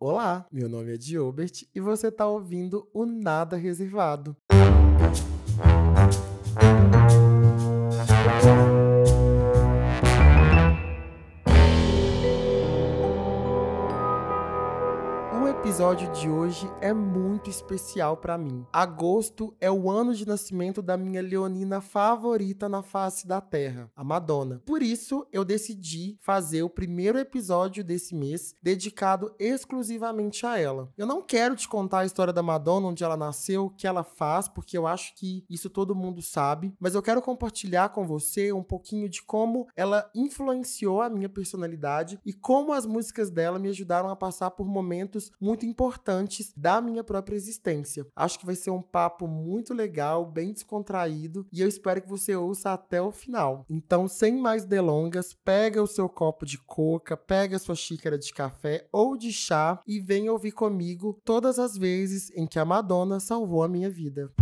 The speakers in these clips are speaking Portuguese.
Olá, meu nome é Diobert e você está ouvindo o Nada Reservado. Episódio de hoje é muito especial para mim. Agosto é o ano de nascimento da minha leonina favorita na face da Terra, a Madonna. Por isso, eu decidi fazer o primeiro episódio desse mês dedicado exclusivamente a ela. Eu não quero te contar a história da Madonna, onde ela nasceu, o que ela faz, porque eu acho que isso todo mundo sabe, mas eu quero compartilhar com você um pouquinho de como ela influenciou a minha personalidade e como as músicas dela me ajudaram a passar por momentos muito importantes da minha própria existência. Acho que vai ser um papo muito legal, bem descontraído e eu espero que você ouça até o final. Então, sem mais delongas, pega o seu copo de coca, pega a sua xícara de café ou de chá e vem ouvir comigo todas as vezes em que a Madonna salvou a minha vida.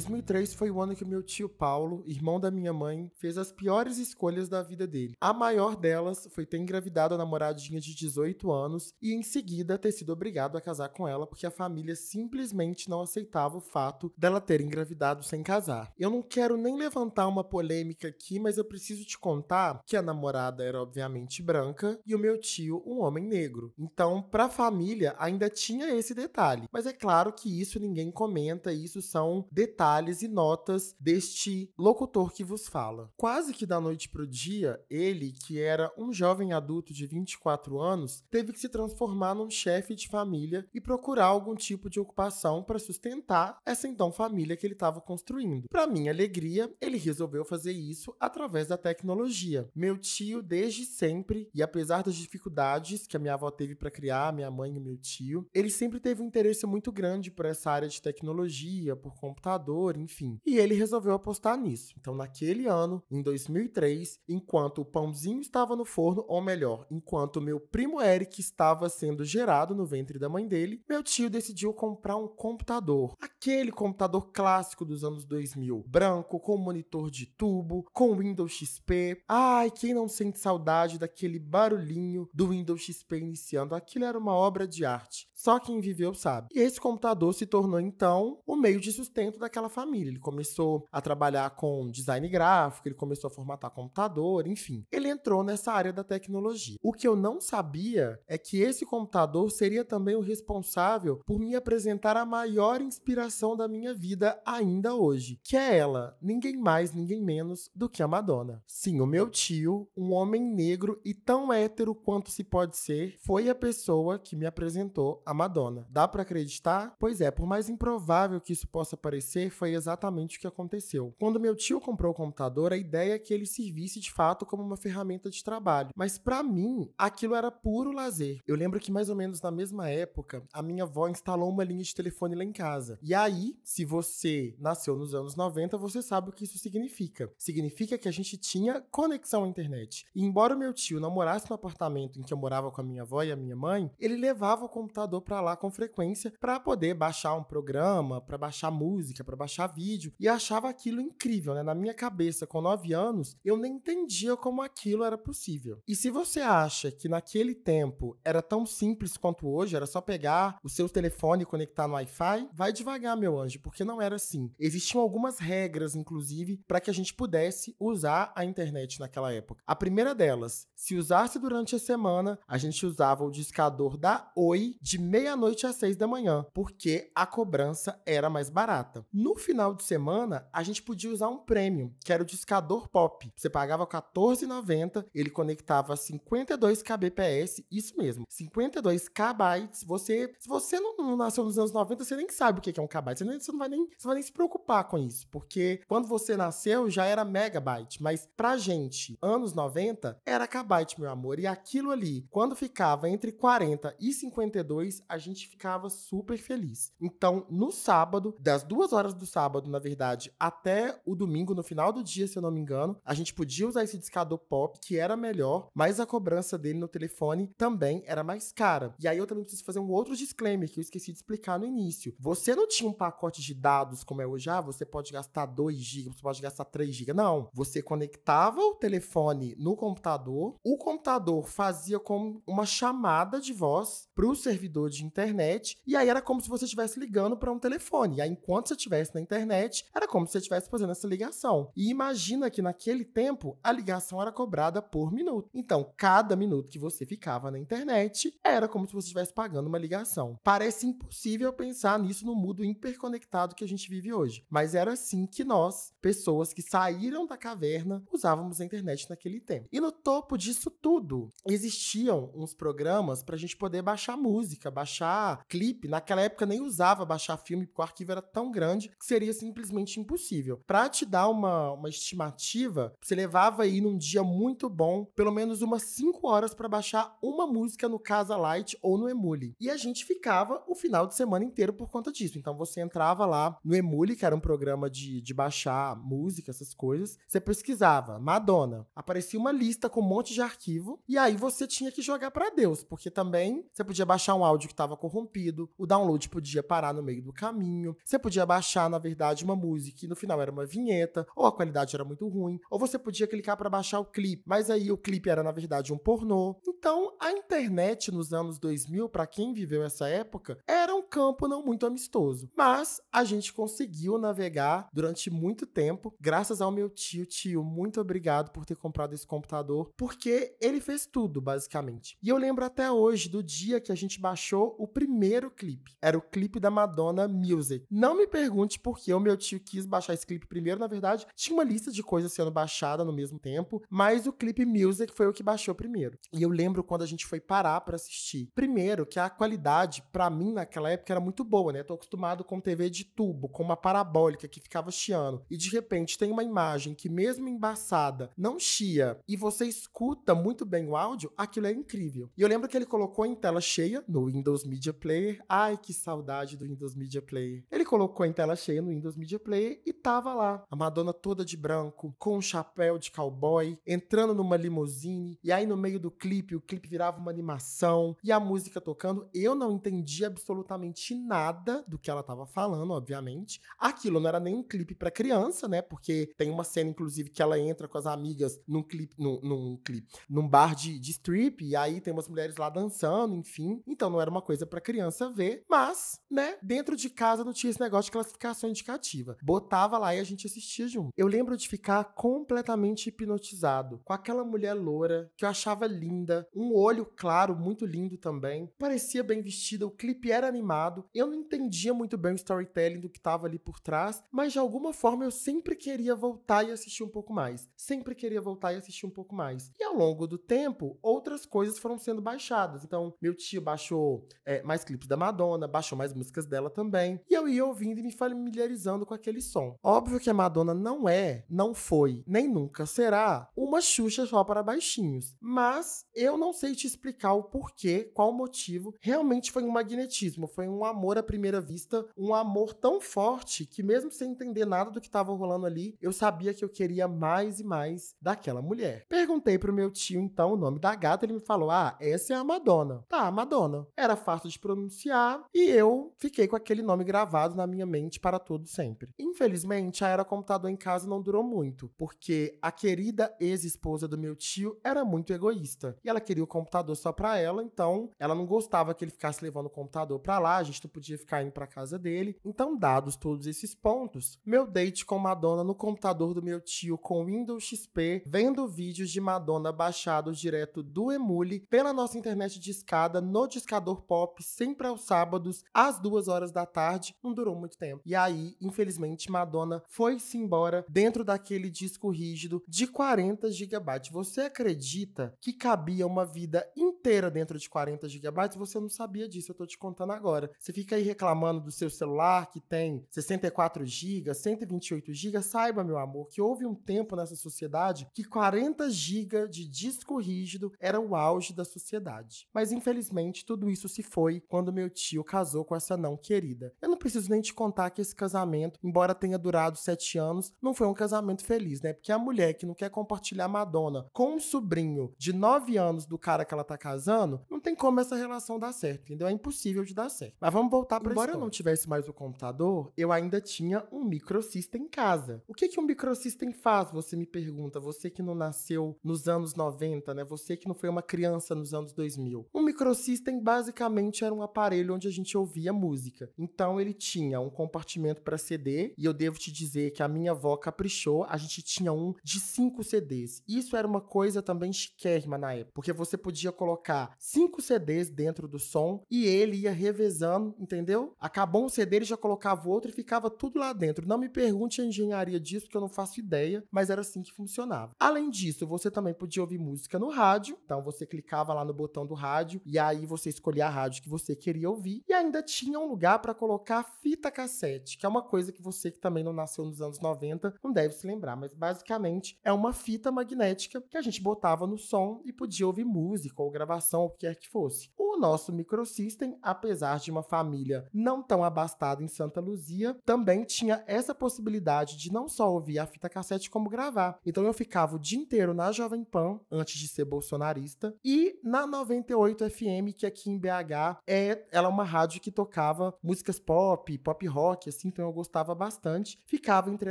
2003 foi o ano que meu tio Paulo, irmão da minha mãe, fez as piores escolhas da vida dele. A maior delas foi ter engravidado a namoradinha de 18 anos e em seguida ter sido obrigado a casar com ela porque a família simplesmente não aceitava o fato dela ter engravidado sem casar. Eu não quero nem levantar uma polêmica aqui, mas eu preciso te contar que a namorada era obviamente branca e o meu tio um homem negro. Então, para a família ainda tinha esse detalhe. Mas é claro que isso ninguém comenta, isso são detalhes detalhes e notas deste locutor que vos fala. Quase que da noite pro dia, ele, que era um jovem adulto de 24 anos, teve que se transformar num chefe de família e procurar algum tipo de ocupação para sustentar essa então família que ele estava construindo. Para minha alegria, ele resolveu fazer isso através da tecnologia. Meu tio, desde sempre, e apesar das dificuldades que a minha avó teve para criar, minha mãe e meu tio, ele sempre teve um interesse muito grande por essa área de tecnologia, por computador computador, enfim. E ele resolveu apostar nisso. Então, naquele ano, em 2003, enquanto o pãozinho estava no forno, ou melhor, enquanto meu primo Eric estava sendo gerado no ventre da mãe dele, meu tio decidiu comprar um computador. Aquele computador clássico dos anos 2000, branco, com monitor de tubo, com Windows XP. Ai, quem não sente saudade daquele barulhinho do Windows XP iniciando? Aquilo era uma obra de arte. Só quem viveu sabe. E esse computador se tornou então o meio de sustento daquela família. Ele começou a trabalhar com design gráfico, ele começou a formatar computador, enfim. Ele entrou nessa área da tecnologia. O que eu não sabia é que esse computador seria também o responsável por me apresentar a maior inspiração da minha vida ainda hoje, que é ela, ninguém mais, ninguém menos do que a Madonna. Sim, o meu tio, um homem negro e tão hétero quanto se pode ser, foi a pessoa que me apresentou a Madonna. Dá para acreditar? Pois é, por mais improvável que isso possa parecer, foi exatamente o que aconteceu. Quando meu tio comprou o computador, a ideia é que ele servisse de fato como uma ferramenta de trabalho. Mas para mim, aquilo era puro lazer. Eu lembro que mais ou menos na mesma época, a minha avó instalou uma linha de telefone lá em casa. E aí, se você nasceu nos anos 90, você sabe o que isso significa. Significa que a gente tinha conexão à internet. E embora meu tio não morasse no apartamento em que eu morava com a minha avó e a minha mãe, ele levava o computador para lá com frequência para poder baixar um programa, para baixar música, para baixar vídeo e achava aquilo incrível, né? Na minha cabeça, com 9 anos, eu nem entendia como aquilo era possível. E se você acha que naquele tempo era tão simples quanto hoje, era só pegar o seu telefone e conectar no Wi-Fi, vai devagar, meu anjo, porque não era assim. Existiam algumas regras, inclusive, para que a gente pudesse usar a internet naquela época. A primeira delas, se usasse durante a semana, a gente usava o discador da Oi de meia-noite às seis da manhã, porque a cobrança era mais barata. No final de semana, a gente podia usar um premium, que era o discador pop. Você pagava R$14,90, ele conectava 52 kbps, isso mesmo, 52 KB. Você, se você não, não, nasceu nos anos 90, você nem sabe o que é um KB. Você, você não vai nem, você vai nem se preocupar com isso, porque quando você nasceu já era megabyte, mas pra gente, anos 90, era kbyte, meu amor. E aquilo ali, quando ficava entre 40 e 52, a gente ficava super feliz. Então, no sábado, das 2 horas horas do sábado, na verdade, até o domingo, no final do dia, se eu não me engano, a gente podia usar esse discador pop, que era melhor, mas a cobrança dele no telefone também era mais cara. E aí eu também preciso fazer um outro disclaimer que eu esqueci de explicar no início. Você não tinha um pacote de dados como é hoje, ah, você pode gastar 2 GB, você pode gastar 3 GB. Não. Você conectava o telefone no computador, o computador fazia como uma chamada de voz para o servidor de internet, e aí era como se você estivesse ligando para um telefone. E aí, enquanto você estivesse na internet, era como se você estivesse fazendo essa ligação. E imagina que naquele tempo a ligação era cobrada por minuto. Então, cada minuto que você ficava na internet era como se você estivesse pagando uma ligação. Parece impossível pensar nisso no mundo hiperconectado que a gente vive hoje, mas era assim que nós, pessoas que saíram da caverna, usávamos a internet naquele tempo. E no topo disso tudo, existiam uns programas para a gente poder baixar música, baixar clipe. Naquela época nem usava baixar filme, porque o arquivo era tão grande que seria simplesmente impossível. Para te dar uma, uma estimativa, você levava aí num dia muito bom, pelo menos umas 5 horas para baixar uma música no Casa Light ou no Emule. E a gente ficava o final de semana inteiro por conta disso. Então você entrava lá no Emule, que era um programa de, de baixar música, essas coisas. Você pesquisava Madonna. Aparecia uma lista com um monte de arquivo. E aí você tinha que jogar para Deus, porque também você podia baixar um áudio que estava corrompido, o download podia parar no meio do caminho. Você podia baixar, na verdade, uma música e no final era uma vinheta, ou a qualidade era muito ruim, ou você podia clicar para baixar o clipe, mas aí o clipe era, na verdade, um pornô. Então, a internet nos anos 2000, para quem viveu essa época, era um campo não muito amistoso. Mas a gente conseguiu navegar durante muito tempo, graças ao meu tio. Tio, muito obrigado por ter comprado esse computador, porque ele fez tudo, basicamente. E eu lembro até hoje do dia que a gente baixou o primeiro clipe. Era o clipe da Madonna Music. Não me pergunte por que o meu tio quis baixar esse clipe primeiro, na verdade, tinha uma lista de coisas sendo baixada no mesmo tempo, mas o clipe Music foi o que baixou primeiro. E eu lembro quando a gente foi parar para assistir. Primeiro, que a qualidade, para mim, naquela época, era muito boa, né? Tô acostumado com TV de tubo, com uma parabólica que ficava chiando. E de repente tem uma imagem que, mesmo embaçada, não chia e você escuta muito bem o áudio, aquilo é incrível. E eu lembro que ele colocou em tela cheia no Windows Media Player. Ai, que saudade do Windows Media Player. Ele colocou em tela cheia no Windows Media Player e tava lá. A Madonna toda de branco, com um chapéu de cowboy, entrando numa limusine. E aí, no meio do clipe, o clipe virava uma animação e a música tocando. Eu não entendi absolutamente nada do que ela tava falando, obviamente. Aquilo não era nem um clipe para criança, né? Porque tem uma cena, inclusive, que ela entra com as amigas num clipe, num, num clipe, num bar de, de strip, e aí tem umas mulheres lá dançando, enfim. Então não era uma coisa para criança ver, mas, né, dentro de casa não tinha esse negócio de classificação indicativa. Botava lá e a gente assistia junto. Eu lembro de ficar completamente hipnotizado com aquela mulher loura que eu achava linda, um olho claro, muito lindo também. Parecia bem vestida, o clipe era animado. Eu não entendia muito bem o storytelling do que tava ali por trás, mas de alguma forma eu sempre queria voltar e assistir um pouco mais. Sempre queria voltar e assistir um pouco mais. E ao longo do tempo, outras coisas foram sendo baixadas. Então, meu tio baixou é, mais clipes da Madonna, baixou mais músicas dela também. E eu ia ouvindo e me familiarizando com aquele som. Óbvio que a Madonna não é, não foi, nem nunca será uma Xuxa só para baixinhos. Mas eu não sei te explicar o porquê, qual o motivo. Realmente foi um magnetismo, foi um amor à primeira vista, um amor tão forte que mesmo sem entender nada do que estava rolando ali, eu sabia que eu queria mais e mais daquela mulher. Perguntei pro meu tio então o nome da gata, ele me falou: "Ah, essa é a Madonna". Tá, Madonna. Era fácil de pronunciar e eu fiquei com aquele nome gravado na minha mente para todo sempre. Infelizmente, a era computador em casa não durou muito, porque a querida ex-esposa do meu tio era muito egoísta. E ela queria o computador só para ela, então ela não gostava que ele ficasse levando o computador para lá, a gente não podia ficar indo para casa dele. Então, dados todos esses pontos, meu date com Madonna no computador do meu tio com Windows XP, vendo vídeos de Madonna baixados direto do Emule pela nossa internet de escada no discador pop, sempre aos sábados, às duas horas da tarde, não durou muito tempo. E aí, infelizmente, Madonna foi-se embora dentro daquele disco rígido de 40 GB. Você acredita que cabia uma vida inteira dentro de 40 GB? Você não sabia disso, eu tô te contando agora. Você fica aí reclamando do seu celular que tem 64 GB, 128 GB. Saiba, meu amor, que houve um tempo nessa sociedade que 40 GB de disco rígido era o auge da sociedade. Mas infelizmente tudo isso se foi quando meu tio casou com essa não querida. Eu não preciso nem te contar que esse casamento, embora tenha durado sete anos, não foi um casamento feliz, né? Porque a mulher que não quer compartilhar Madonna com um sobrinho de nove anos do cara que ela tá casando, não tem como essa relação dar certo, entendeu? É impossível de dar certo. Mas vamos voltar para Embora eu não tivesse mais o computador, eu ainda tinha um microsystem em casa. O que que um microsystem faz, você me pergunta? Você que não nasceu nos anos 90, né? Você que não foi uma criança nos anos 2000. Um microsystem basicamente era um aparelho onde a gente ouvia música. Então ele tinha um compartimento para CD, e eu devo te dizer que a minha avó caprichou, a gente tinha um de cinco CDs. Isso era uma coisa também chiquérrima na época, porque você podia colocar cinco CDs dentro do som e ele ia revezando, entendeu? Acabou um CD, ele já colocava outro e ficava tudo lá dentro. Não me pergunte engenharia disso, que eu não faço ideia, mas era assim que funcionava. Além disso, você também podia ouvir música no rádio, então você clicava lá no botão do rádio e aí você escolhia a rádio que você queria ouvir e ainda tinha um lugar para colocar fita cassete, que é uma coisa que você que também não nasceu nos anos 90 não deve se lembrar, mas basicamente é uma fita magnética que a gente botava no som e podia ouvir música ou gravação, o que quer que fosse. O nosso microsystem, apesar de uma família não tão abastada em Santa Luzia, também tinha essa possibilidade de não só ouvir a fita cassete como gravar. Então eu ficava o dia inteiro na Jovem Pan antes de ser bolsonarista e na 98 FM, que aqui em BH é ela é uma rádio que tocava músicas pop, pop rock, assim, então eu gostava bastante. Ficava entre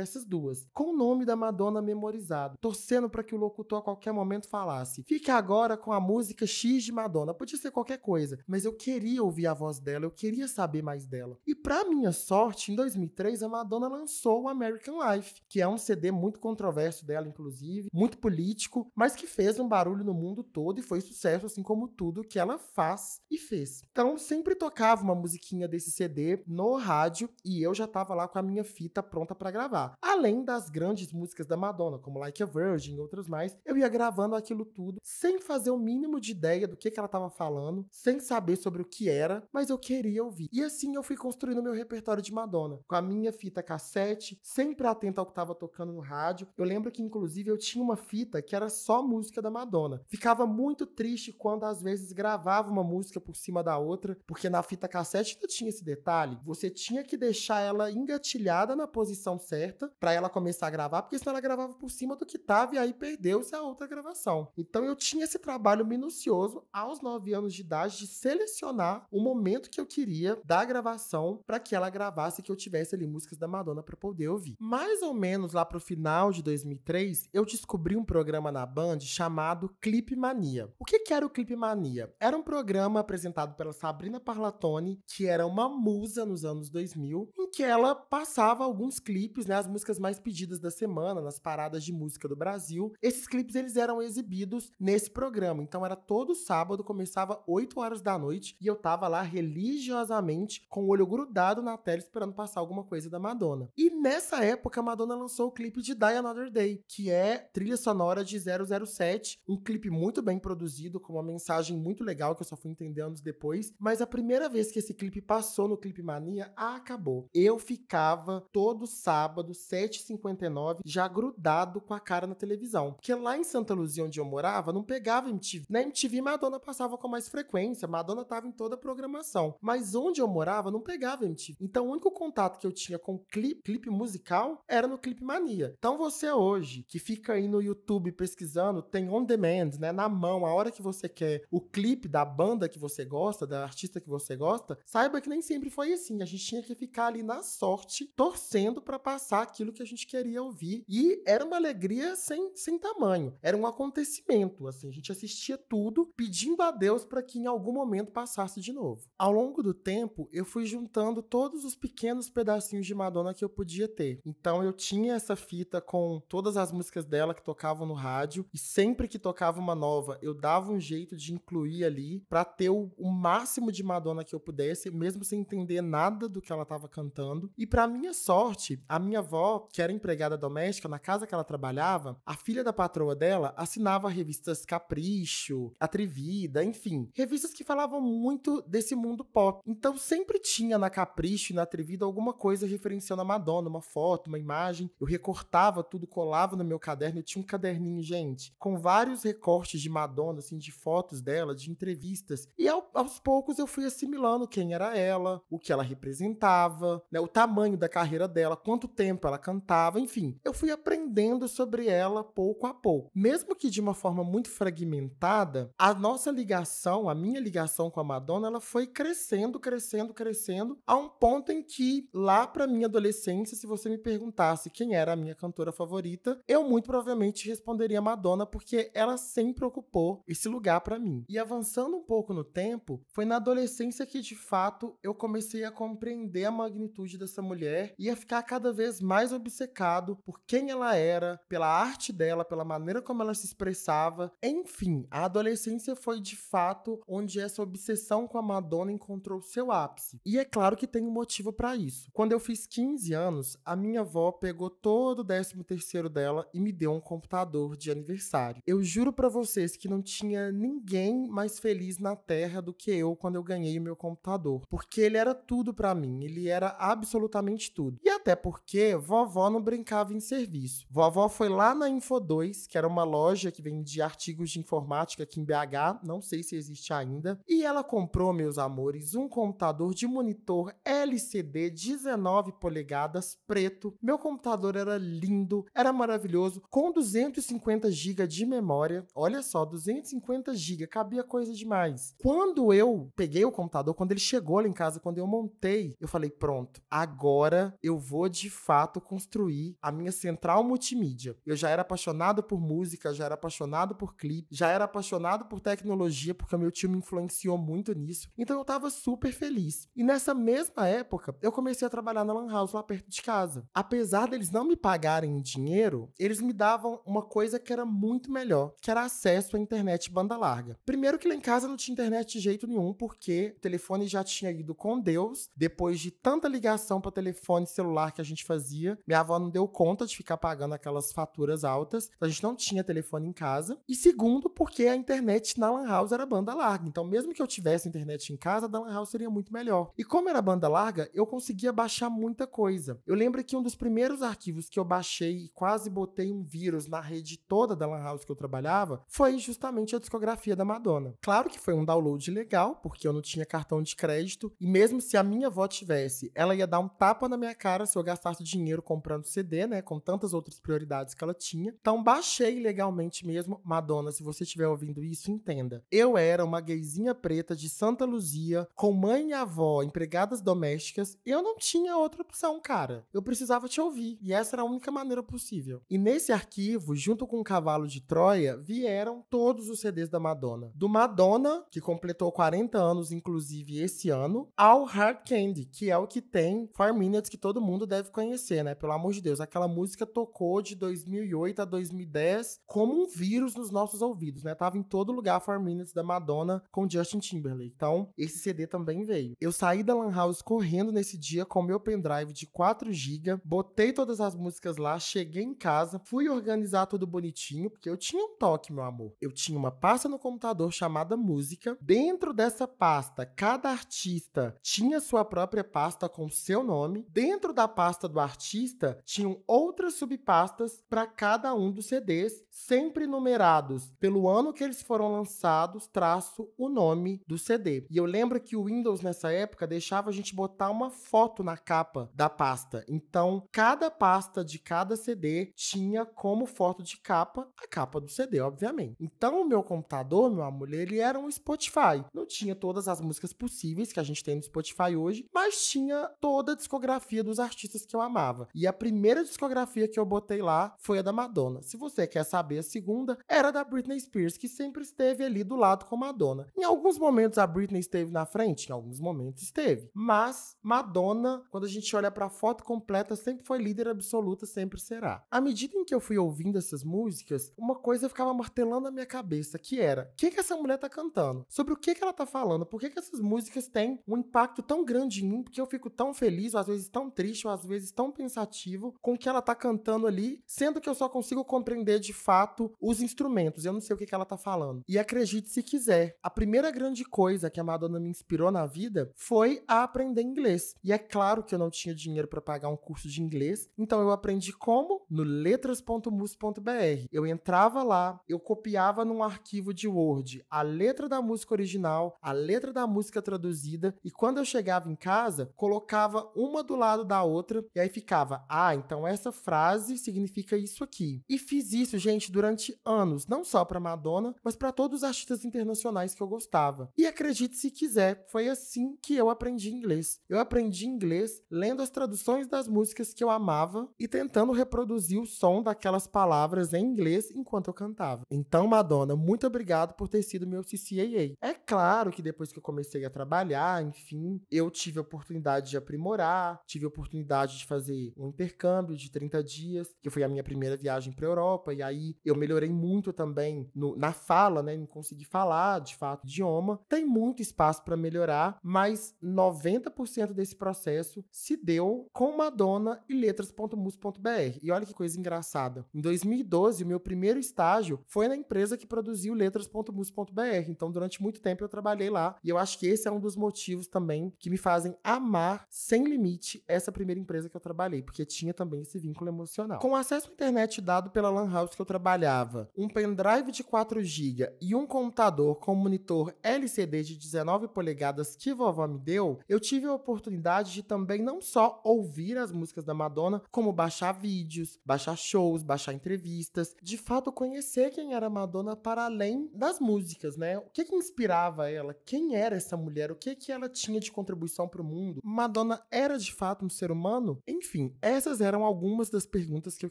essas duas, com o nome da Madonna memorizado, torcendo para que o locutor a qualquer momento falasse: "Fique agora com a música X de Madonna". Podia ser qualquer coisa, mas eu queria ouvir a voz dela, eu queria saber mais dela. E para minha sorte, em 2003 a Madonna lançou o American Life, que é um CD muito controverso dela, inclusive, muito político, mas que fez um barulho no mundo todo e foi sucesso, assim como tudo que ela faz e fez. Então sempre tocava uma musiquinha desse CD no rádio e eu já tava lá com a minha fita pronta para gravar. Além das grandes músicas da Madonna, como Like a Virgin e outras mais, eu ia gravando aquilo tudo sem fazer o mínimo de ideia do que, que ela tava falando, sem saber sobre o que era, mas eu queria ouvir. E assim eu fui construindo meu repertório de Madonna, com a minha fita cassete, sempre atento ao que tava tocando no rádio. Eu lembro que inclusive eu tinha uma fita que era só música da Madonna. Ficava muito triste quando às vezes gravava uma música por cima da outra, porque na fita cassete ainda tinha esse detalhe. Você tinha que deixar ela engatilhada na posição certa para ela começar a gravar, porque senão ela gravava por cima do que tava e aí perdeu-se a outra gravação. Então eu tinha esse trabalho minucioso aos 9 anos de idade de selecionar o momento que eu queria da gravação para que ela gravasse que eu tivesse ali músicas da Madonna para poder ouvir. Mais ou menos lá pro final de 2003, eu descobri um programa na Band chamado Clip Mania. O que, que era o Clip Mania? Era um programa apresentado pela Sabrina Parlatoni, que era uma musa nos anos 2000, em que ela passava alguns clipes, né, as músicas mais pedidas da semana nas paradas de música do Brasil. Esses clipes eles eram exibidos nesse programa. Então era todo sábado, começava 8 horas da noite e eu tava lá religiosamente com o olho grudado na tela esperando passar alguma coisa da Madonna. E nessa época a Madonna lançou o clipe de Die Another Day, que é trilha sonora de 007, um clipe muito bem produzido com uma mensagem muito legal que eu só fui entender anos depois, mas a primeira vez que esse clipe passou no Clipe Mania, acabou. Eu ficava todo sábado, 7h59, já grudado com a cara na televisão. Porque lá em Santa Luzia, onde eu morava, não pegava MTV. Na MTV, Madonna passava com mais frequência, Madonna tava em toda a programação. Mas onde eu morava, não pegava MTV. Então, o único contato que eu tinha com clipe, clipe musical era no Clipe Mania. Então, você hoje, que fica aí no YouTube pesquisando, tem on demand, né, na mão, a hora que você quer, o clipe da banda que você gosta, da artista que você gosta, saiba que nem sempre foi assim. A gente tinha que ficar ali na sorte, torcendo para passar aquilo que a gente queria ouvir. E era uma alegria sem, sem tamanho. Era um acontecimento, assim. A gente assistia tudo, pedindo a Deus para que em algum momento passasse de novo. Ao longo do tempo, eu fui juntando todos os pequenos pedacinhos de Madonna que eu podia ter. Então eu tinha essa fita com todas as músicas dela que tocavam no rádio e sempre que tocava uma nova, eu dava um jeito de incluir ali para ter o, o máximo de Madonna que eu pudesse, mesmo sem entender nada do que ela estava cantando. E para minha sorte, a minha avó, que era empregada doméstica na casa que ela trabalhava, a filha da patroa dela assinava revistas Capricho, Atrevida, enfim, revistas que falavam muito desse mundo pop. Então sempre tinha na Capricho e na Atrevida alguma coisa referenciando a Madonna, uma foto, uma imagem. Eu recortava tudo, colava no meu caderno. Eu tinha um caderninho, gente, com vários recortes de Madonna, assim, de fotos dela, de entrevistas. E ao, aos poucos eu fui assimilando quem era ela, o que ela representava, né, o tamanho da carreira dela, quanto tempo ela cantava, enfim. Eu fui aprendendo sobre ela pouco a pouco. Mesmo que de uma forma muito fragmentada, a nossa ligação, a minha ligação com a Madonna, ela foi crescendo, crescendo, crescendo, a um ponto em que lá para minha adolescência, se você me perguntasse quem era a minha cantora favorita, eu muito provavelmente responderia Madonna porque ela sempre ocupou esse lugar para mim. E avançando um pouco no tempo, foi na adolescência que de fato eu comecei a compreender a magnitude dessa mulher e a ficar cada vez mais obcecado por quem ela era, pela arte dela, pela maneira como ela se expressava. Enfim, a adolescência foi de fato onde essa obsessão com a Madonna encontrou seu ápice. E é claro que tem um motivo para isso. Quando eu fiz 15 anos, a minha avó pegou todo o 13 terceiro dela e me deu um computador de aniversário. Eu juro para vocês que não tinha ninguém mais feliz na terra do que eu quando eu ganhei o meu computador, porque ele era tudo para mim, ele era absolutamente tudo. E até porque vovó não brincava em serviço. Vovó foi lá na Info 2, que era uma loja que vendia artigos de informática aqui em BH, não sei se existe ainda, e ela comprou, meus amores, um computador de monitor LCD 19 polegadas preto. Meu computador era lindo, era maravilhoso, com 250 GB de memória. Olha só, 250 GB, cabia coisa demais. Quando eu peguei o computador, quando ele chegou lá em casa, quando eu montei, eu falei: pronto, agora eu vou de fato construir a minha central multimídia. Eu já era apaixonado por música, já era apaixonado por clipe, já era apaixonado por tecnologia, porque meu tio me influenciou muito nisso. Então eu tava super feliz. E nessa mesma época, eu comecei a trabalhar na Lan House lá perto de casa. Apesar deles não me pagarem em dinheiro, eles me davam uma coisa que era muito melhor, que era acesso à internet banda larga. Primeiro que lá em casa não tinha internet de jeito nenhum, porque o telefone já tinha ido com Deus, depois de tanta ligação para telefone celular que a gente fazia, minha avó não deu conta de ficar pagando aquelas faturas altas, então a gente não tinha telefone em casa. E segundo, porque a internet na Lan House era banda larga, então mesmo que eu tivesse internet em casa, da Lan House seria muito melhor. E como era banda larga, eu conseguia baixar muita coisa. Eu lembro que um dos primeiros arquivos que eu baixei e quase botei um vírus na rede toda da Lan House que eu trabalhava foi justamente a discografia da Madonna. Claro que foi um download legal, porque eu não tinha cartão de crédito, e mesmo se a minha avó tivesse, ela ia dar um tapa na minha cara se eu gastasse dinheiro comprando CD, né, com tantas outras prioridades que ela tinha. Então baixei legalmente mesmo. Madonna, se você estiver ouvindo isso, entenda. Eu era uma gayzinha preta de Santa Luzia, com mãe e avó, empregadas domésticas, eu não tinha outra opção, cara. Eu precisava te ouvir, e essa era a única maneira possível. E nesse arquivo, junto com o Cavalo de Troia, vieram todos os CDs da Madonna. Do Madonna, que completou 40 anos, inclusive esse ano, ao Hard Candy, que é o que tem Four Minutes, que todo mundo deve conhecer, né? Pelo amor de Deus, aquela música tocou de 2008 a 2010 como um vírus nos nossos ouvidos, né? Tava em todo lugar Four Minutes da Madonna com Justin Timberlake. Então, esse CD também veio. Eu saí da Lan House correndo nesse dia com meu pendrive de 4 GB, botei todas as músicas lá, cheguei em casa, fui organizar tudo bonitinho, porque eu tinha um toque, meu amor. Eu tinha uma pasta no computador chamada música. Dentro dessa pasta, cada artista tinha sua própria pasta com seu nome. Dentro da pasta do artista, tinham outras subpastas para cada um dos CDs, sempre numerados pelo ano que eles foram lançados, traço o nome do CD. E eu lembro que o Windows nessa época deixava a gente botar uma foto na capa da pasta. Então, cada pasta de cada CD tinha como foto de capa a capa do CD, obviamente. Então, o meu computador, meu amor, ele era um Spotify. Não tinha todas as músicas possíveis que a gente tem no Spotify hoje, mas tinha toda a discografia dos artistas que eu amava. E a primeira discografia que eu botei lá foi a da Madonna. Se você quer saber a segunda, era da Britney Spears, que sempre esteve ali do lado com Madonna. Em alguns momentos a Britney esteve na frente, em alguns momentos esteve. Mas Madonna, quando a gente olha para a foto completa, sempre foi líder absoluta, sempre será. À medida em que eu fui ouvindo essas músicas, uma coisa ficava martelando na minha cabeça, que era: o que, que essa mulher tá cantando? Sobre o que, que ela tá falando? Por que, que essas músicas têm um impacto tão grande em mim? Porque eu fico tão feliz, ou às vezes tão triste, ou às vezes tão pensativo com o que ela tá cantando ali, sendo que eu só consigo compreender de fato os instrumentos. Eu não sei o que, que ela tá falando. E acredite se quiser, a primeira grande coisa que a Madonna me inspirou na vida foi a aprender inglês. E é claro que eu não tinha dinheiro para pagar um curso de inglês, então eu aprendi como? No letras.mus.br. Eu entrava lá, eu copiava num arquivo de Word a letra da música original, a letra da música traduzida, e quando eu chegava em casa, colocava uma do lado da outra e aí ficava: "Ah, então essa frase significa isso aqui". E fiz isso, gente, durante anos, não só para Madonna, mas para todos os artistas internacionais que eu gostava. E acredite se quiser, foi assim que eu aprendi inglês. Eu aprendi inglês lendo as traduções das músicas que eu amava e tentando reproduzir o som daquelas palavras em inglês enquanto eu cantava. Então, Madonna, muito obrigado por ter sido meu CCAA. É claro que depois que eu comecei a trabalhar, enfim, eu tive a oportunidade de aprimorar, tive a oportunidade de fazer um intercâmbio de 30 dias, que foi a minha primeira viagem para Europa, e aí eu melhorei muito também no, na fala, né, em conseguir falar de fato idioma. Tem muito espaço para melhorar, mas 90% desse processo se deu com Madonna e letras.mus.br. E olha que coisa engraçada. Em 2012, o meu primeiro estágio foi na empresa que produziu letras.mus.br. Então, durante muito tempo eu trabalhei lá, e eu acho que esse é um dos motivos também que me fazem amar sem limite essa primeira empresa que eu trabalhei, porque tinha também esse vínculo emocional. Com acesso à internet dado pela Lan House que eu trabalhava, um pendrive de 4 GB e um computador com monitor LCD de 19 polegadas que vovó me deu, eu tive a oportunidade de também não só ouvir as músicas da Madonna, como baixar vídeos, baixar shows, baixar entrevistas, de fato conhecer quem era Madonna para além das músicas, né? O que que inspirava ela? Quem era essa mulher? O que que ela tinha de contribuição para o mundo? Madonna era de fato um ser humano? Enfim, essas eram algumas das perguntas que eu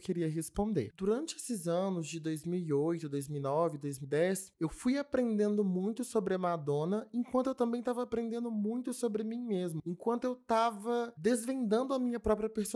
queria responder. Durante esses anos de 2008, 2009, 2010, eu fui aprendendo muito sobre a Madonna, enquanto eu também estava aprendendo muito sobre mim mesmo, enquanto eu estava desvendando a minha própria personalidade.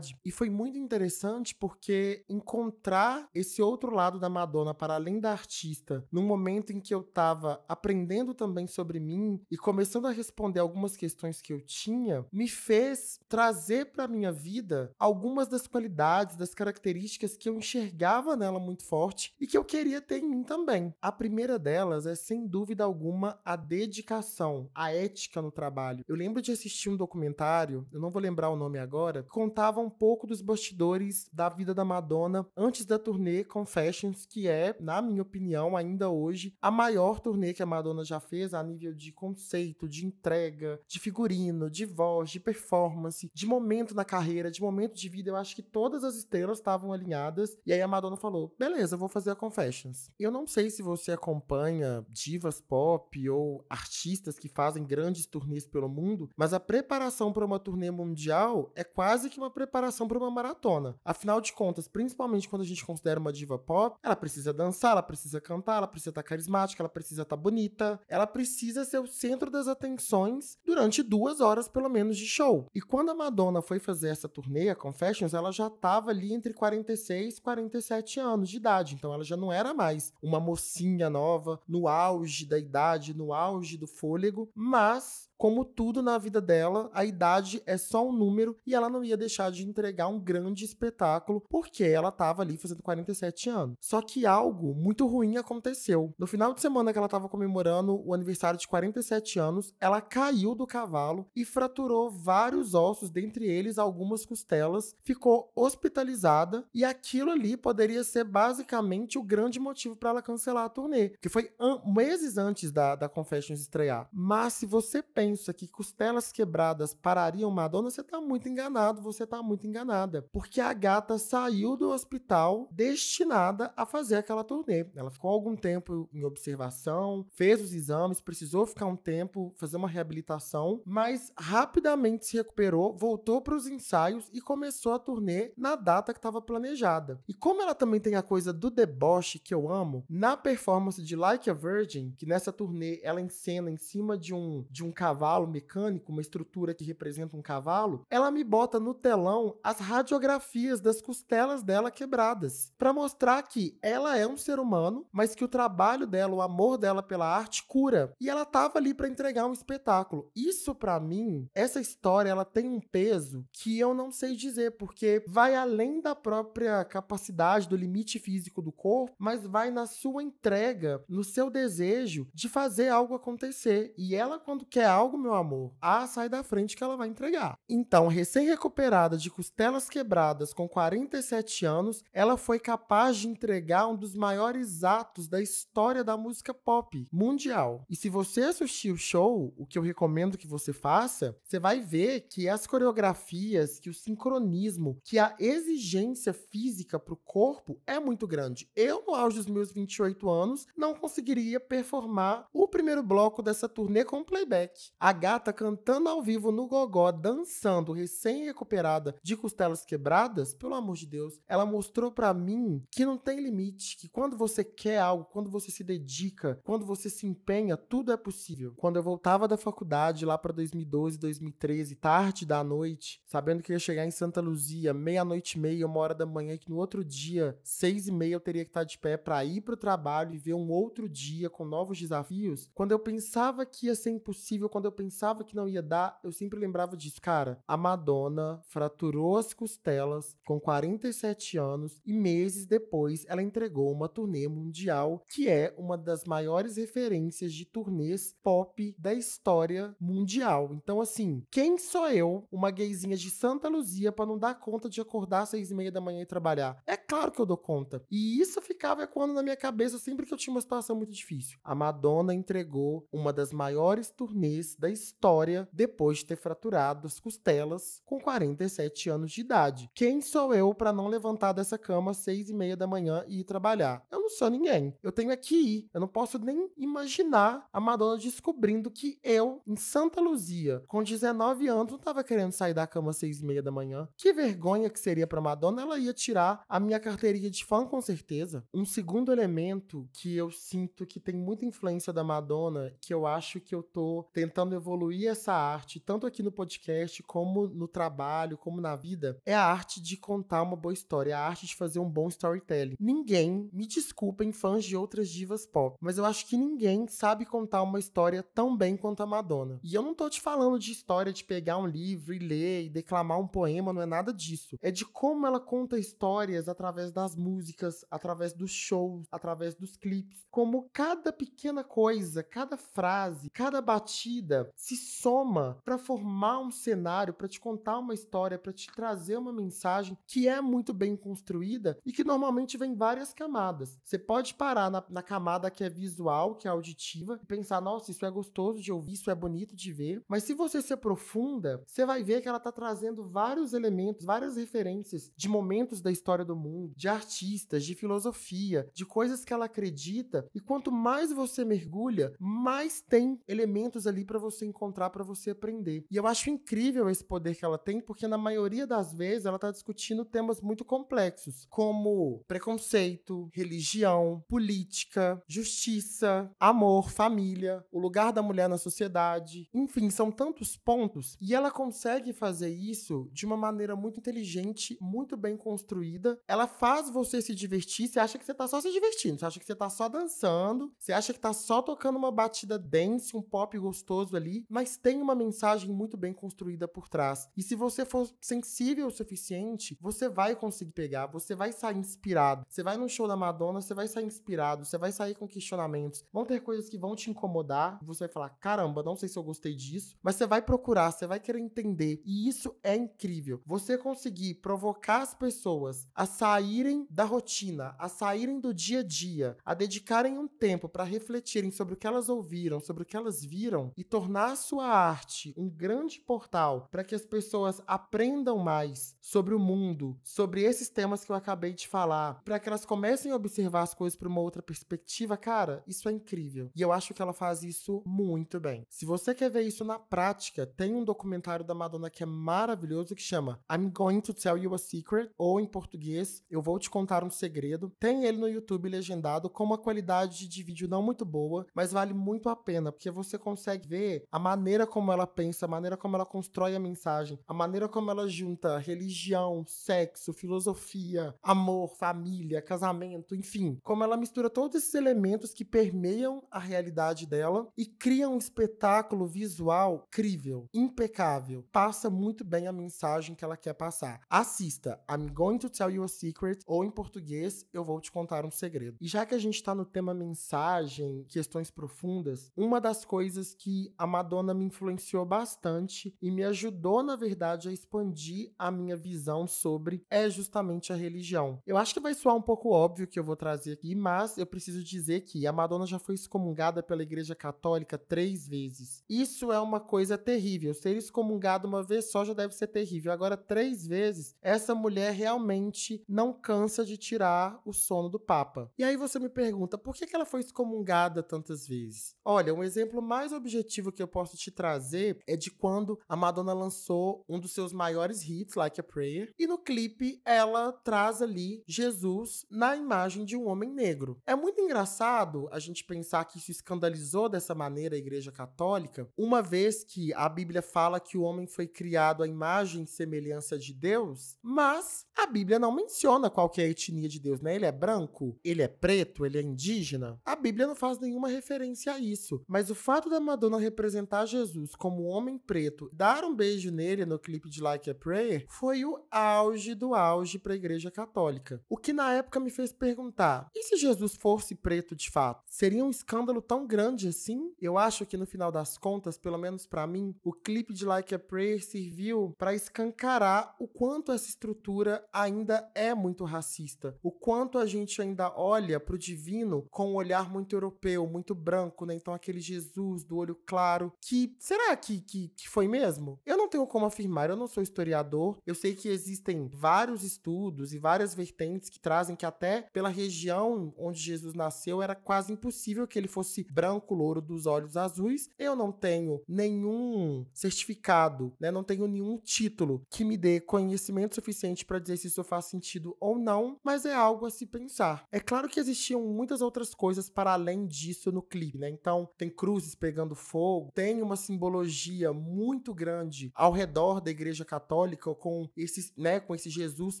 E foi muito interessante porque encontrar esse outro lado da Madonna para além da artista, num momento em que eu estava aprendendo também sobre mim e começando a responder algumas questões que eu tinha, me fez trazer para minha vida algumas das qualidades, das características que eu enxergava nela muito forte e que eu queria ter em mim também. A primeira delas é sem dúvida alguma a dedicação, a ética no trabalho. Eu lembro de assistir um documentário, eu não vou lembrar o nome agora, contava um pouco dos bastidores da vida da Madonna antes da turnê Confessions, que é, na minha opinião, ainda hoje, a maior turnê que a Madonna já fez a nível de conceito, de entrega, de figurino, de voz, de performance, de momento na carreira, de momento de vida. Eu acho que todas as estrelas estavam alinhadas. E aí a Madonna falou: beleza, eu vou fazer a Confessions. Eu não sei se você acompanha divas pop ou artistas que fazem grandes turnês pelo mundo, mas a preparação para uma turnê mundial é quase que uma preparação para uma maratona. Afinal de contas, principalmente quando a gente considera uma diva pop, ela precisa dançar, ela precisa cantar, ela precisa estar carismática, ela precisa estar bonita, ela precisa ser o centro das atenções durante duas horas pelo menos de show. E quando a Madonna foi fazer essa turnê, a Confessions, ela já estava ali entre 46 e 47 anos de idade, então ela já não era mais uma mocinha nova no auge da idade, no auge do fôlego, mas como tudo na vida dela, a idade é só um número e ela não ia deixar de entregar um grande espetáculo porque ela estava ali fazendo 47 anos. Só que algo muito ruim aconteceu. No final de semana que ela estava comemorando o aniversário de 47 anos, ela caiu do cavalo e fraturou vários ossos, dentre eles algumas costelas, ficou hospitalizada e aquilo ali poderia ser basicamente o grande motivo para ela cancelar a turnê, que foi meses antes da, da Confessions estrear. Mas se você pensa pensa que costelas quebradas parariam Madonna, você tá muito enganado, você tá muito enganada. Porque a gata saiu do hospital destinada a fazer aquela turnê. Ela ficou algum tempo em observação, fez os exames, precisou ficar um tempo, fazer uma reabilitação, mas rapidamente se recuperou, voltou para os ensaios e começou a turnê na data que estava planejada. E como ela também tem a coisa do deboche que eu amo, na performance de Like a Virgin, que nessa turnê ela encena em cima de um de um cavalo cavalo mecânico, uma estrutura que representa um cavalo, ela me bota no telão as radiografias das costelas dela quebradas, para mostrar que ela é um ser humano, mas que o trabalho dela, o amor dela pela arte cura. E ela tava ali para entregar um espetáculo. Isso para mim, essa história, ela tem um peso que eu não sei dizer, porque vai além da própria capacidade do limite físico do corpo, mas vai na sua entrega, no seu desejo de fazer algo acontecer. E ela quando quer algo algo, meu amor, ah, sai da frente que ela vai entregar. Então, recém-recuperada de costelas quebradas com 47 anos, ela foi capaz de entregar um dos maiores atos da história da música pop mundial. E se você assistir o show, o que eu recomendo que você faça, você vai ver que as coreografias, que o sincronismo, que a exigência física para o corpo é muito grande. Eu, no auge dos meus 28 anos, não conseguiria performar o primeiro bloco dessa turnê com playback. A gata cantando ao vivo no gogó, dançando, recém-recuperada de costelas quebradas, pelo amor de Deus, ela mostrou para mim que não tem limite, que quando você quer algo, quando você se dedica, quando você se empenha, tudo é possível. Quando eu voltava da faculdade lá para 2012, 2013, tarde da noite, sabendo que ia chegar em Santa Luzia, meia-noite e meia, uma hora da manhã, e que no outro dia, seis e meia, eu teria que estar de pé para ir para o trabalho e ver um outro dia com novos desafios, quando eu pensava que ia ser impossível, quando eu pensava que não ia dar, eu sempre lembrava disso. Cara, a Madonna fraturou as costelas com 47 anos e meses depois ela entregou uma turnê mundial que é uma das maiores referências de turnês pop da história mundial. Então, assim, quem sou eu, uma gayzinha de Santa Luzia, para não dar conta de acordar às seis e meia da manhã e trabalhar? É claro que eu dou conta. E isso ficava ecoando na minha cabeça sempre que eu tinha uma situação muito difícil. A Madonna entregou uma das maiores turnês da história depois de ter fraturado as costelas com 47 anos de idade. Quem sou eu para não levantar dessa cama às seis e meia da manhã e ir trabalhar? Eu não sou ninguém. Eu tenho aqui ir. Eu não posso nem imaginar a Madonna descobrindo que eu, em Santa Luzia, com 19 anos, não estava querendo sair da cama às seis e meia da manhã. Que vergonha que seria para Madonna. Ela ia tirar a minha carteirinha de fã com certeza. Um segundo elemento que eu sinto que tem muita influência da Madonna, que eu acho que eu tô tentando evoluir essa arte, tanto aqui no podcast, como no trabalho, como na vida, é a arte de contar uma boa história, a arte de fazer um bom storytelling. Ninguém, me desculpem, fãs de outras divas pop, mas eu acho que ninguém sabe contar uma história tão bem quanto a Madonna. E eu não tô te falando de história de pegar um livro e ler e declamar um poema, não é nada disso. É de como ela conta histórias através das músicas, através dos shows, através dos clipes, como cada pequena coisa, cada frase, cada batida se soma para formar um cenário, para te contar uma história, para te trazer uma mensagem que é muito bem construída e que normalmente vem várias camadas. Você pode parar na, na camada que é visual, que é auditiva, e pensar, nossa, isso é gostoso de ouvir, isso é bonito de ver. Mas se você se aprofunda, você vai ver que ela está trazendo vários elementos, várias referências de momentos da história do mundo, de artistas, de filosofia, de coisas que ela acredita. E quanto mais você mergulha, mais tem elementos ali para você encontrar, para você aprender. E eu acho incrível esse poder que ela tem, porque na maioria das vezes ela está discutindo temas muito complexos, como preconceito, religião, política, justiça, amor, família, o lugar da mulher na sociedade. Enfim, são tantos pontos e ela consegue fazer isso de uma maneira muito inteligente, muito bem construída. Ela faz você se divertir, você acha que você tá só se divertindo, você acha que você tá só dançando, você acha que tá só tocando uma batida dance, um pop gostoso ali, mas tem uma mensagem muito bem construída por trás. E se você for sensível o suficiente, você vai conseguir pegar, você vai sair inspirado. Você vai no show da Madonna, você vai sair inspirado, você vai sair com questionamentos. Vão ter coisas que vão te incomodar, você vai falar: caramba, não sei se eu gostei disso, mas você vai procurar, você vai querer entender. E isso é incrível. Você conseguir provocar as pessoas a saírem da rotina, a saírem do dia a dia, a dedicarem um tempo para refletirem sobre o que elas ouviram, sobre o que elas viram e tornar a sua arte um grande portal para que as pessoas aprendam mais sobre o mundo, sobre esses temas que eu acabei de falar, para que elas comecem a observar as coisas por uma outra perspectiva, cara, isso é incrível. E eu acho que ela faz isso muito bem. Se você quer ver isso na prática, tem um documentário da Madonna que é maravilhoso que chama I'm Going to Tell You a Secret, ou em português, Eu Vou Te Contar um Segredo. Tem ele no YouTube legendado com uma qualidade de vídeo não muito boa, mas vale muito a pena, porque você consegue ver a maneira como ela pensa, a maneira como ela constrói a mensagem, a maneira como ela junta religião, sexo, filosofia, amor, família, casamento, enfim, como ela mistura todos esses elementos que permeiam a realidade dela e cria um espetáculo visual crível, impecável, passa muito bem a mensagem que ela quer passar. Assista I'm Going to Tell You a Secret ou em português, Eu Vou Te Contar um Segredo. E já que a gente tá no tema mensagem, questões profundas, uma das coisas que a Madonna me influenciou bastante e me ajudou, na verdade, a expandir a minha visão sobre é justamente a religião. Eu acho que vai soar um pouco óbvio que eu vou trazer aqui, mas eu preciso dizer que a Madonna já foi excomungada pela Igreja Católica três vezes. Isso é uma coisa terrível. Ser excomungado uma vez só já deve ser terrível. Agora, três vezes, essa mulher realmente não cansa de tirar o sono do Papa. E aí você me pergunta, por que ela foi excomungada tantas vezes? Olha, um exemplo mais objetivo que eu posso te trazer é de quando a Madonna lançou um dos seus maiores hits, Like a Prayer, e no clipe ela traz ali Jesus na imagem de um homem negro. É muito engraçado a gente pensar que isso escandalizou dessa maneira a Igreja Católica, uma vez que a Bíblia fala que o homem foi criado à imagem e semelhança de Deus, mas a Bíblia não menciona qual que é a etnia de Deus, né? Ele é branco, ele é preto, ele é indígena. A Bíblia não faz nenhuma referência a isso, mas o fato da Madonna representar Jesus como homem preto, dar um beijo nele no clipe de Like a Prayer, foi o auge do auge para a Igreja Católica. O que na época me fez perguntar: e se Jesus fosse preto de fato? Seria um escândalo tão grande assim? Eu acho que no final das contas, pelo menos para mim, o clipe de Like a Prayer serviu para escancarar o quanto essa estrutura ainda é muito racista, o quanto a gente ainda olha para o divino com um olhar muito europeu, muito branco, né? Então aquele Jesus do olho claro, que será que, que, que foi mesmo? Eu não tenho como afirmar, eu não sou historiador, eu sei que existem vários estudos e várias vertentes que trazem que até pela região onde Jesus nasceu era quase impossível que ele fosse branco, louro, dos olhos azuis. Eu não tenho nenhum certificado, né? Não tenho nenhum título que me dê conhecimento suficiente para dizer se isso faz sentido ou não, mas é algo a se pensar. É claro que existiam muitas outras coisas para além disso no clipe, né? Então, tem cruzes pegando fogo, tem uma simbologia muito grande ao redor da Igreja Católica com esse, né, com esse Jesus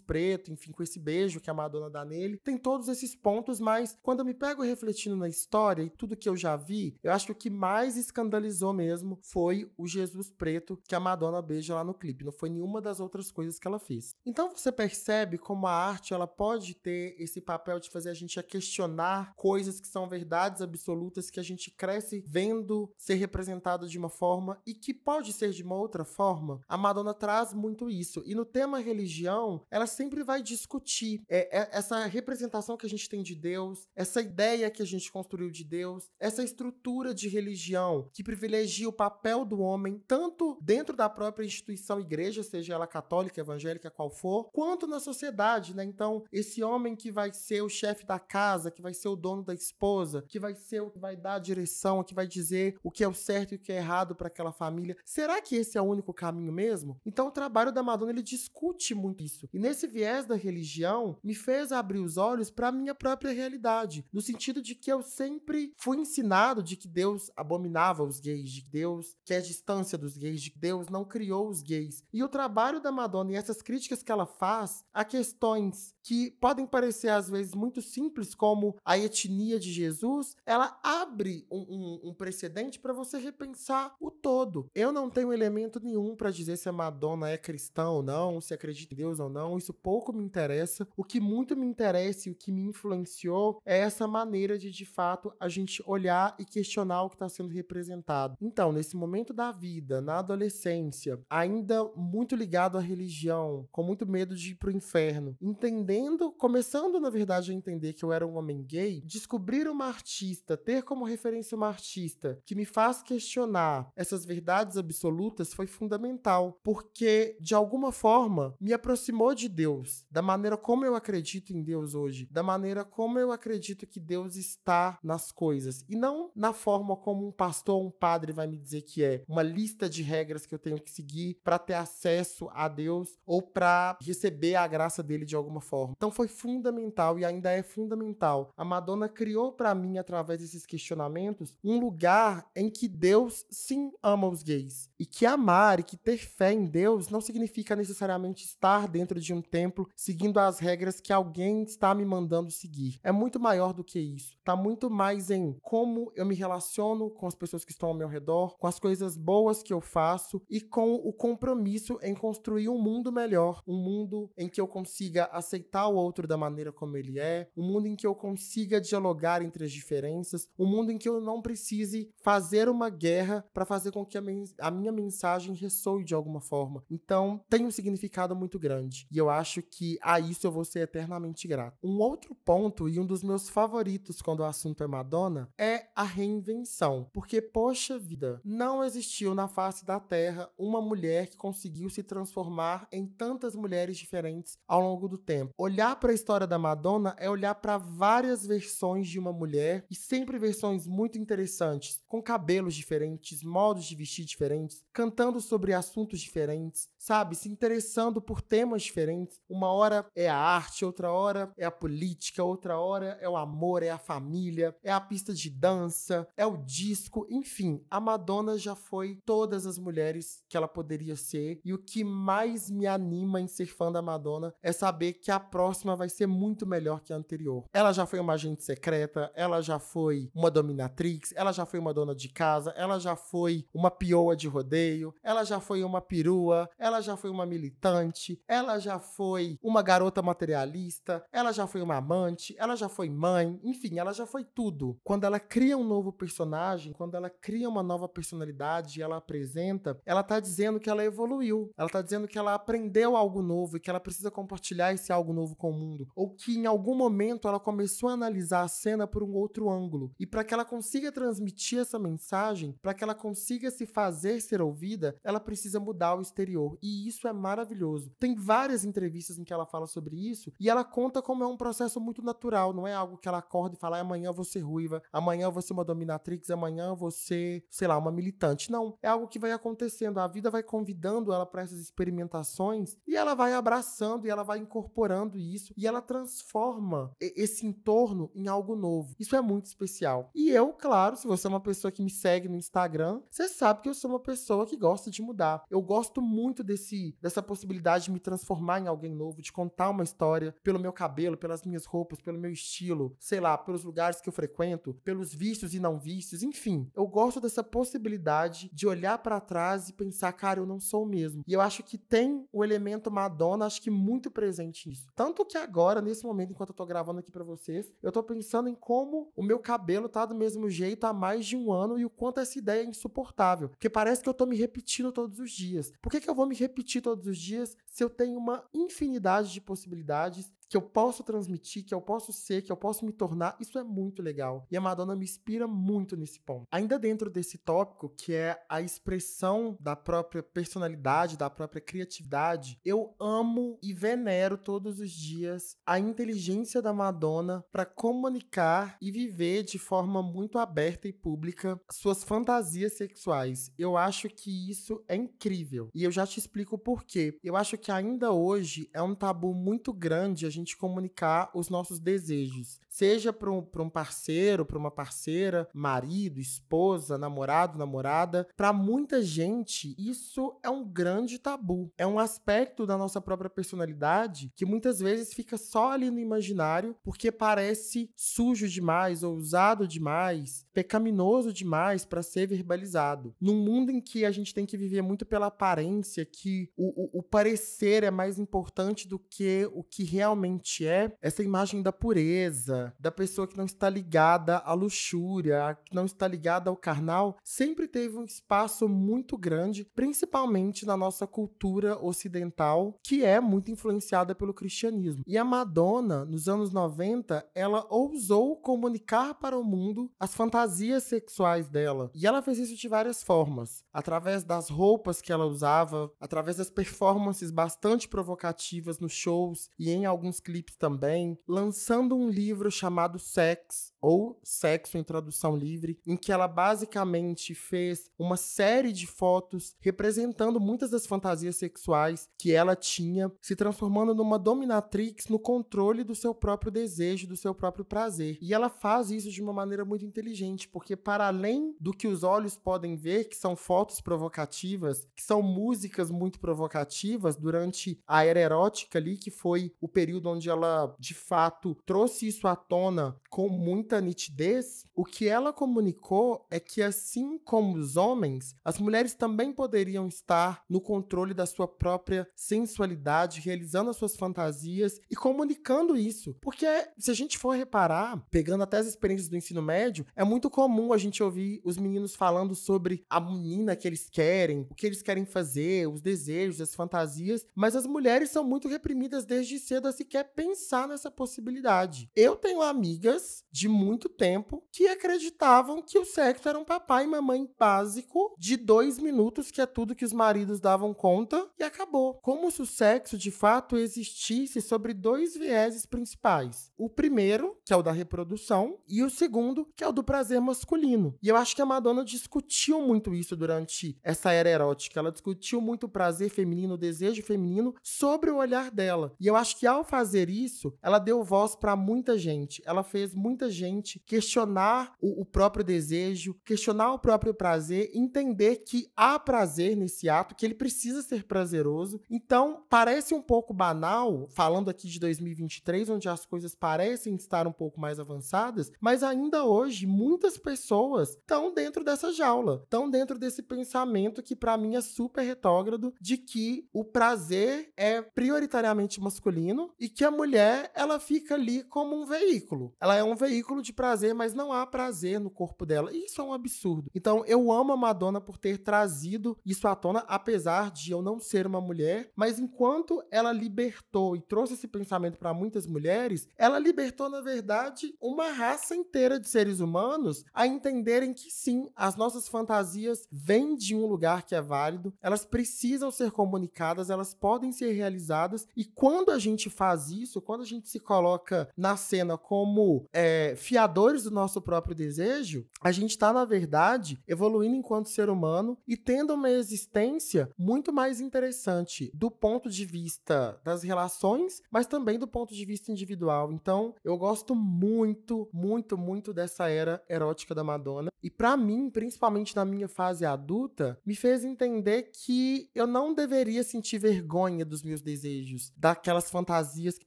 preto, enfim, com esse beijo que a Madonna dá nele. Tem todos esses pontos, mas quando eu me pego refletindo na história e tudo que eu já vi, eu acho que o que mais escandalizou mesmo foi o Jesus preto que a Madonna beija lá no clipe. Não foi nenhuma das outras coisas que ela fez. Então você percebe como a arte ela pode ter esse papel de fazer a gente a questionar coisas que são verdades absolutas que a gente cresce vendo ser representado de uma forma e que pode ser de uma outra forma. A Madonna traz muito isso. E no tema religião, ela sempre vai discutir é, é, essa representação que a gente tem de Deus, essa ideia que a gente construiu de Deus, essa estrutura de religião que privilegia o papel do homem, tanto dentro da própria instituição igreja, seja ela católica, evangélica, qual for, quanto na sociedade, né? Então, esse homem que vai ser o chefe da casa, que vai ser o dono da esposa, que vai ser o que vai dar a direção, que vai dizer o que é o certo e o que é errado para aquela família. Será que esse é o único caminho mesmo? Então, o trabalho da Madonna ele discute muito isso. E nesse viés da religião, me fez abrir os olhos para a minha própria realidade, no sentido de que eu sempre fui ensinado de que Deus abominava os gays, de que Deus quer distância dos gays, de que Deus não criou os gays. E o trabalho da Madonna e essas críticas que ela faz a questões que podem parecer às vezes muito simples, como a etnia de Jesus, ela abre um, um, um precedente para você repensar o todo. Eu não tenho elemento nenhum para dizer se a Madonna é cristã ou não, se acredita em Deus ou não, isso pouco me interessa. O que muito me interessa e o que me influenciou é essa maneira de, de fato, a gente olhar e questionar o que está sendo representado. Então, nesse momento da vida, na adolescência, ainda muito ligado à religião, com muito medo de ir pro inferno, entendendo, começando na verdade a entender que eu era um homem gay, descobrir uma artista, ter como referência uma artista que me faz questionar essas verdades absolutas foi fundamental, porque de alguma forma me aproximou de Deus, da maneira como eu acredito em Deus hoje, da maneira como eu acredito que Deus está nas coisas e não na forma como um pastor ou um padre vai me dizer que é uma lista de regras que eu tenho que seguir para ter acesso a Deus ou para receber a graça dele de alguma forma. Então foi fundamental e ainda é fundamental. A Madonna criou para mim através desses questionamentos um lugar em que Deus sim ama os gays e que amar e que ter fé em Deus não significa necessariamente estar dentro de um templo seguindo as regras que alguém está me mandando seguir. É muito maior do que isso. Tá muito mais em como eu me relaciono com as pessoas que estão ao meu redor, com as coisas boas que eu faço e com o compromisso em construir um mundo melhor, um mundo em que eu consiga aceitar aceitar o outro da maneira como ele é, um mundo em que eu consiga dialogar entre as diferenças, um mundo em que eu não precise fazer uma guerra para fazer com que a, a, minha mensagem ressoe de alguma forma. Então, tem um significado muito grande. E eu acho que a isso eu vou ser eternamente grato. Um outro ponto e um dos meus favoritos quando o assunto é Madonna é a reinvenção. Porque, poxa vida, não existiu na face da Terra uma mulher que conseguiu se transformar em tantas mulheres diferentes ao longo do tempo. Olhar para a história da Madonna é olhar para várias versões de uma mulher e sempre versões muito interessantes, com cabelos diferentes, modos de vestir diferentes, cantando sobre assuntos diferentes, sabe? Se interessando por temas diferentes. Uma hora é a arte, outra hora é a política, outra hora é o amor, é a família, é a pista de dança, é o disco, enfim. A Madonna já foi todas as mulheres que ela poderia ser e o que mais me anima em ser fã da Madonna é saber que a próxima vai ser muito melhor que a anterior. Ela já foi uma agente secreta, ela já foi uma dominatrix, ela já foi uma dona de casa, ela já foi uma pioa de rodeio, ela já foi uma perua, ela já foi uma militante, ela já foi uma garota materialista, ela já foi uma amante, ela já foi mãe, enfim, ela já foi tudo. Quando ela cria um novo personagem, quando ela cria uma nova personalidade e ela apresenta, ela tá dizendo que ela evoluiu, ela tá dizendo que ela aprendeu algo novo e que ela precisa compartilhar esse algo novo com o mundo, ou que em algum momento ela começou a analisar a cena por um outro ângulo. E para que ela consiga transmitir essa mensagem, para que ela consiga se fazer ser ouvida, ela precisa mudar o exterior. E isso é maravilhoso. Tem várias entrevistas em que ela fala sobre isso e ela conta como é um processo muito natural, não é algo que ela acorda e fala amanhã eu vou ser ruiva, amanhã eu vou ser uma dominatrix, amanhã eu vou ser, sei lá, uma militante. Não, é algo que vai acontecendo. A vida vai convidando ela para essas experimentações e ela vai abraçando e ela vai incorporando isso e ela transforma esse entorno em algo novo. Isso é muito especial. E eu, claro, se você é uma pessoa que me segue no Instagram, você sabe que eu sou uma pessoa que gosta de mudar. Eu gosto muito desse dessa possibilidade de me transformar em alguém novo, de contar uma história pelo meu cabelo, pelas minhas roupas, pelo meu estilo, sei lá, pelos lugares que eu frequento, pelos vícios e não vícios, enfim. Eu gosto dessa possibilidade de olhar para trás e pensar, cara, eu não sou o mesmo. E eu acho que tem o elemento Madonna, acho que muito presente nisso. Tanto que agora, nesse momento, enquanto eu tô gravando aqui para vocês, eu tô pensando em como o meu cabelo tá do mesmo jeito há mais de um ano e o quanto essa ideia é insuportável. Porque parece que eu tô me repetindo todos os dias. Por que, que eu vou me repetir todos os dias se eu tenho uma infinidade de possibilidades que eu posso transmitir, que eu posso ser, que eu posso me tornar, isso é muito legal. E a Madonna me inspira muito nesse ponto. Ainda dentro desse tópico, que é a expressão da própria personalidade, da própria criatividade, eu amo e venero todos os dias a inteligência da Madonna para comunicar e viver de forma muito aberta e pública suas fantasias sexuais. Eu acho que isso é incrível. E eu já te explico por quê. Eu acho que ainda hoje é um tabu muito grande a gente gente comunicar os nossos desejos, seja para um, um parceiro, para uma parceira, marido, esposa, namorado, namorada. Para muita gente, isso é um grande tabu. É um aspecto da nossa própria personalidade que muitas vezes fica só ali no imaginário porque parece sujo demais, ousado demais, pecaminoso demais para ser verbalizado. Num mundo em que a gente tem que viver muito pela aparência, que o, o, o parecer é mais importante do que o que realmente realmente é essa imagem da pureza, da pessoa que não está ligada à luxúria, que não está ligada ao carnal, sempre teve um espaço muito grande, principalmente na nossa cultura ocidental, que é muito influenciada pelo cristianismo. E a Madonna, nos anos 90, ela ousou comunicar para o mundo as fantasias sexuais dela. E ela fez isso de várias formas, através das roupas que ela usava, através das performances bastante provocativas nos shows e em alguns clipes também, lançando um livro chamado Sex, ou Sexo em tradução livre, em que ela basicamente fez uma série de fotos representando muitas das fantasias sexuais que ela tinha, se transformando numa dominatrix no controle do seu próprio desejo, do seu próprio prazer. E ela faz isso de uma maneira muito inteligente, porque para além do que os olhos podem ver, que são fotos provocativas, que são músicas muito provocativas durante a era erótica ali, que foi o período onde ela de fato trouxe isso à tona com muito muita nitidez, o que ela comunicou é que, assim como os homens, as mulheres também poderiam estar no controle da sua própria sensualidade, realizando as suas fantasias e comunicando isso. Porque se a gente for reparar, pegando até as experiências do ensino médio, é muito comum a gente ouvir os meninos falando sobre a menina que eles querem, o que eles querem fazer, os desejos, as fantasias, mas as mulheres são muito reprimidas desde cedo a sequer pensar nessa possibilidade. Eu tenho amigas de muito tempo que acreditavam que o sexo era um papai e mamãe básico de dois minutos, que é tudo que os maridos davam conta, e acabou. Como se o sexo de fato existisse sobre dois vieses principais. O primeiro, que é o da reprodução, e o segundo, que é o do prazer masculino. E eu acho que a Madonna discutiu muito isso durante essa era erótica. Ela discutiu muito o prazer feminino, o desejo feminino sobre o olhar dela. E eu acho que ao fazer isso, ela deu voz para muita gente. Ela fez muita gente questionar o, o próprio desejo, questionar o próprio prazer, entender que há prazer nesse ato, que ele precisa ser prazeroso. Então, parece um pouco banal, falando aqui de 2023, onde as coisas parecem estar um pouco mais avançadas, mas ainda hoje muitas pessoas estão dentro dessa jaula, estão dentro desse pensamento que para mim é super retrógrado de que o prazer é prioritariamente masculino e que a mulher ela fica ali como um veículo. Ela é um veículo de prazer, mas não há prazer no corpo dela. Isso é um absurdo. Então eu amo a Madonna por ter trazido isso à tona, apesar de eu não ser uma mulher, mas enquanto ela libertou e trouxe esse pensamento para muitas mulheres, ela libertou na verdade uma raça inteira de seres humanos a entenderem que sim, as nossas fantasias vêm de um lugar que é válido, elas precisam ser comunicadas, elas podem ser realizadas e quando a gente faz isso, quando a gente se coloca na cena como é, fiadores do nosso próprio desejo, a gente está, na verdade, evoluindo enquanto ser humano e tendo uma existência muito mais interessante do ponto de vista das relações, mas também do ponto de vista individual. Então, eu gosto muito, muito, muito dessa era erótica da Madonna. E para mim, principalmente na minha fase adulta, me fez entender que eu não deveria sentir vergonha dos meus desejos, daquelas fantasias que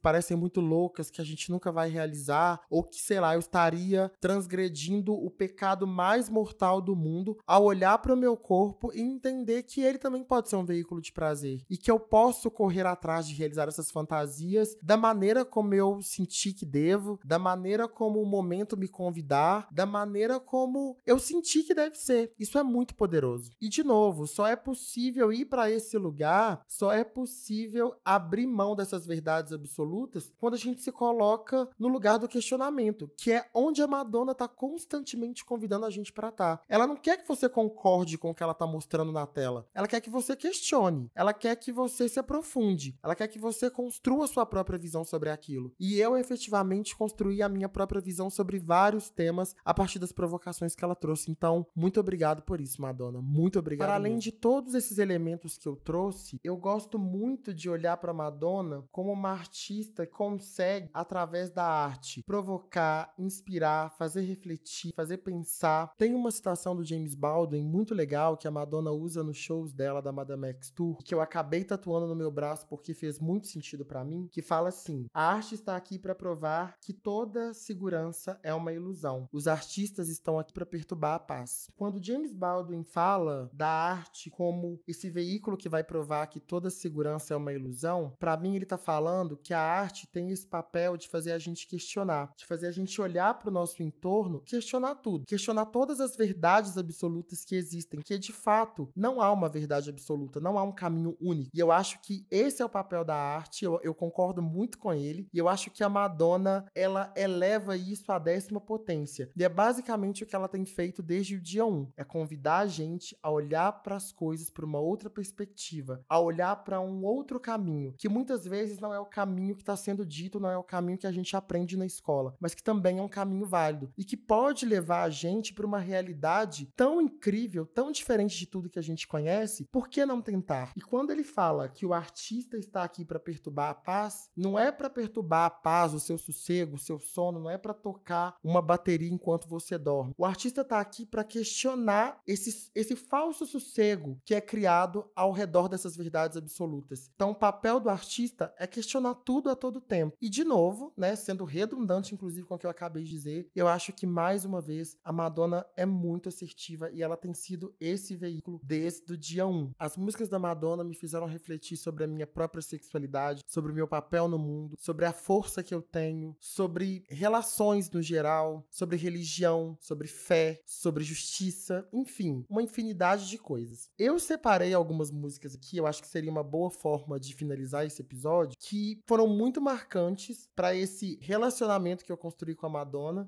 parecem muito loucas, que a gente nunca vai realizar, ou que, sei lá, eu estaria transgredindo o pecado mais mortal do mundo ao olhar para o meu corpo e entender que ele também pode ser um veículo de prazer e que eu posso correr atrás de realizar essas fantasias da maneira como eu senti que devo, da maneira como o momento me convidar, da maneira como eu senti que deve ser. Isso é muito poderoso. E de novo, só é possível ir para esse lugar, só é possível abrir mão dessas verdades absolutas quando a gente se coloca no lugar do questionamento, que é onde a Madonna está constantemente convidando a gente para estar. Tá. Ela não quer que você concorde com o que ela está mostrando na tela. Ela quer que você questione. Ela quer que você se aprofunde. Ela quer que você construa sua própria visão sobre aquilo. E eu efetivamente construí a minha própria visão sobre vários temas a partir das provocações que ela trouxe. Então, muito obrigado por isso, Madonna. Muito obrigado. Para além de todos esses elementos que eu trouxe, eu gosto muito de olhar para Madonna como uma artista que consegue, através da arte, provocar, inspirar, fazer refletir, fazer pensar. Tem uma citação do James Baldwin muito legal que a Madonna usa nos shows dela da Madame X Tour, que eu acabei tatuando no meu braço porque fez muito sentido para mim, que fala assim: "A arte está aqui para provar que toda segurança é uma ilusão. Os artistas estão aqui para perturbar a paz." Quando James Baldwin fala da arte como esse veículo que vai provar que toda segurança é uma ilusão, para mim ele tá falando que a arte tem esse papel de fazer a gente questionar, de fazer a gente olhar para o nosso entorno, questionar tudo, questionar todas as verdades absolutas que existem, que de fato não há uma verdade absoluta, não há um caminho único. E eu acho que esse é o papel da arte, eu, eu concordo muito com ele, e eu acho que a Madonna, ela eleva isso à décima potência. E é basicamente o que ela tem feito desde o dia 1, é convidar a gente a olhar para as coisas por uma outra perspectiva, a olhar para um outro caminho, que muitas vezes não é o caminho que está sendo dito, não é o caminho que a gente aprende na escola, mas que também é um caminho válido e que pode levar a gente para uma realidade tão incrível, tão diferente de tudo que a gente conhece, por que não tentar? E quando ele fala que o artista está aqui para perturbar a paz, não é para perturbar a paz, o seu sossego, o seu sono, não é para tocar uma bateria enquanto você dorme. O artista tá aqui para questionar esse, esse falso sossego que é criado ao redor dessas verdades absolutas. Então, o papel do artista é questionar tudo a todo tempo. E, de novo, né, sendo redundante, inclusive, com o que eu acabei de dizer, eu acho que, mais uma vez, a Madonna é muito assertiva e ela tem sido esse veículo desde o dia 1. As músicas da Madonna me fizeram refletir sobre a minha própria sexualidade, sobre o meu papel no mundo, sobre a força que eu tenho, sobre relações no geral, sobre religião, sobre fé, sobre justiça, enfim, uma infinidade de coisas. Eu separei algumas músicas aqui, eu acho que seria uma boa forma de finalizar esse episódio, que foram muito marcantes para esse relacionamento que eu construí com a Madonna,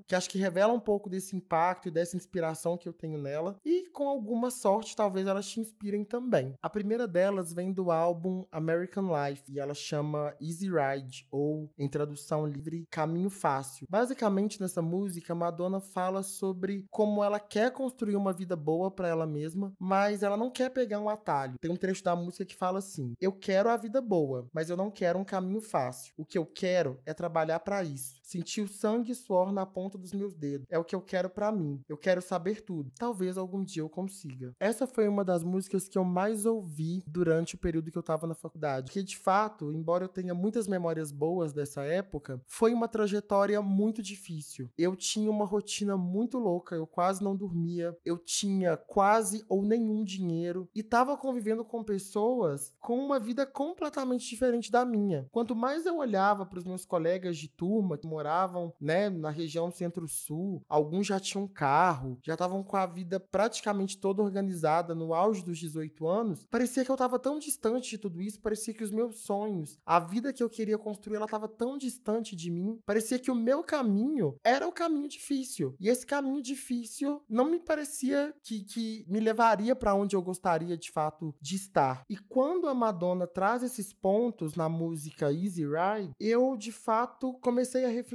que acho que revela um pouco desse impacto e dessa inspiração que eu tenho nela, e com alguma sorte, talvez elas te inspirem também. A primeira delas vem do álbum American Life e ela chama Easy Ride, ou em tradução livre, Caminho Fácil. Basicamente, nessa música, Madonna fala sobre como ela quer construir uma vida boa para ela mesma, mas ela não quer pegar um atalho. Tem um trecho da música que fala assim: Eu quero a vida boa, mas eu não quero um caminho fácil. O que eu quero é trabalhar para isso. Sentir o sangue e suor na ponta dos meus dedos. É o que eu quero para mim. Eu quero saber tudo. Talvez algum dia eu consiga. Essa foi uma das músicas que eu mais ouvi durante o período que eu tava na faculdade. Que de fato, embora eu tenha muitas memórias boas dessa época, foi uma trajetória muito difícil. Eu tinha uma rotina muito louca, eu quase não dormia, eu tinha quase ou nenhum dinheiro e tava convivendo com pessoas com uma vida completamente diferente da minha. Quanto mais eu olhava para os meus colegas de turma que moravam, né, na região centro-sul. Alguns já tinham carro, já estavam com a vida praticamente toda organizada no auge dos 18 anos. Parecia que eu estava tão distante de tudo isso, parecia que os meus sonhos, a vida que eu queria construir, ela estava tão distante de mim. Parecia que o meu caminho era o caminho difícil. E esse caminho difícil não me parecia que, que me levaria para onde eu gostaria de fato de estar. E quando a Madonna traz esses pontos na música Easy Ride, eu de fato comecei a refletir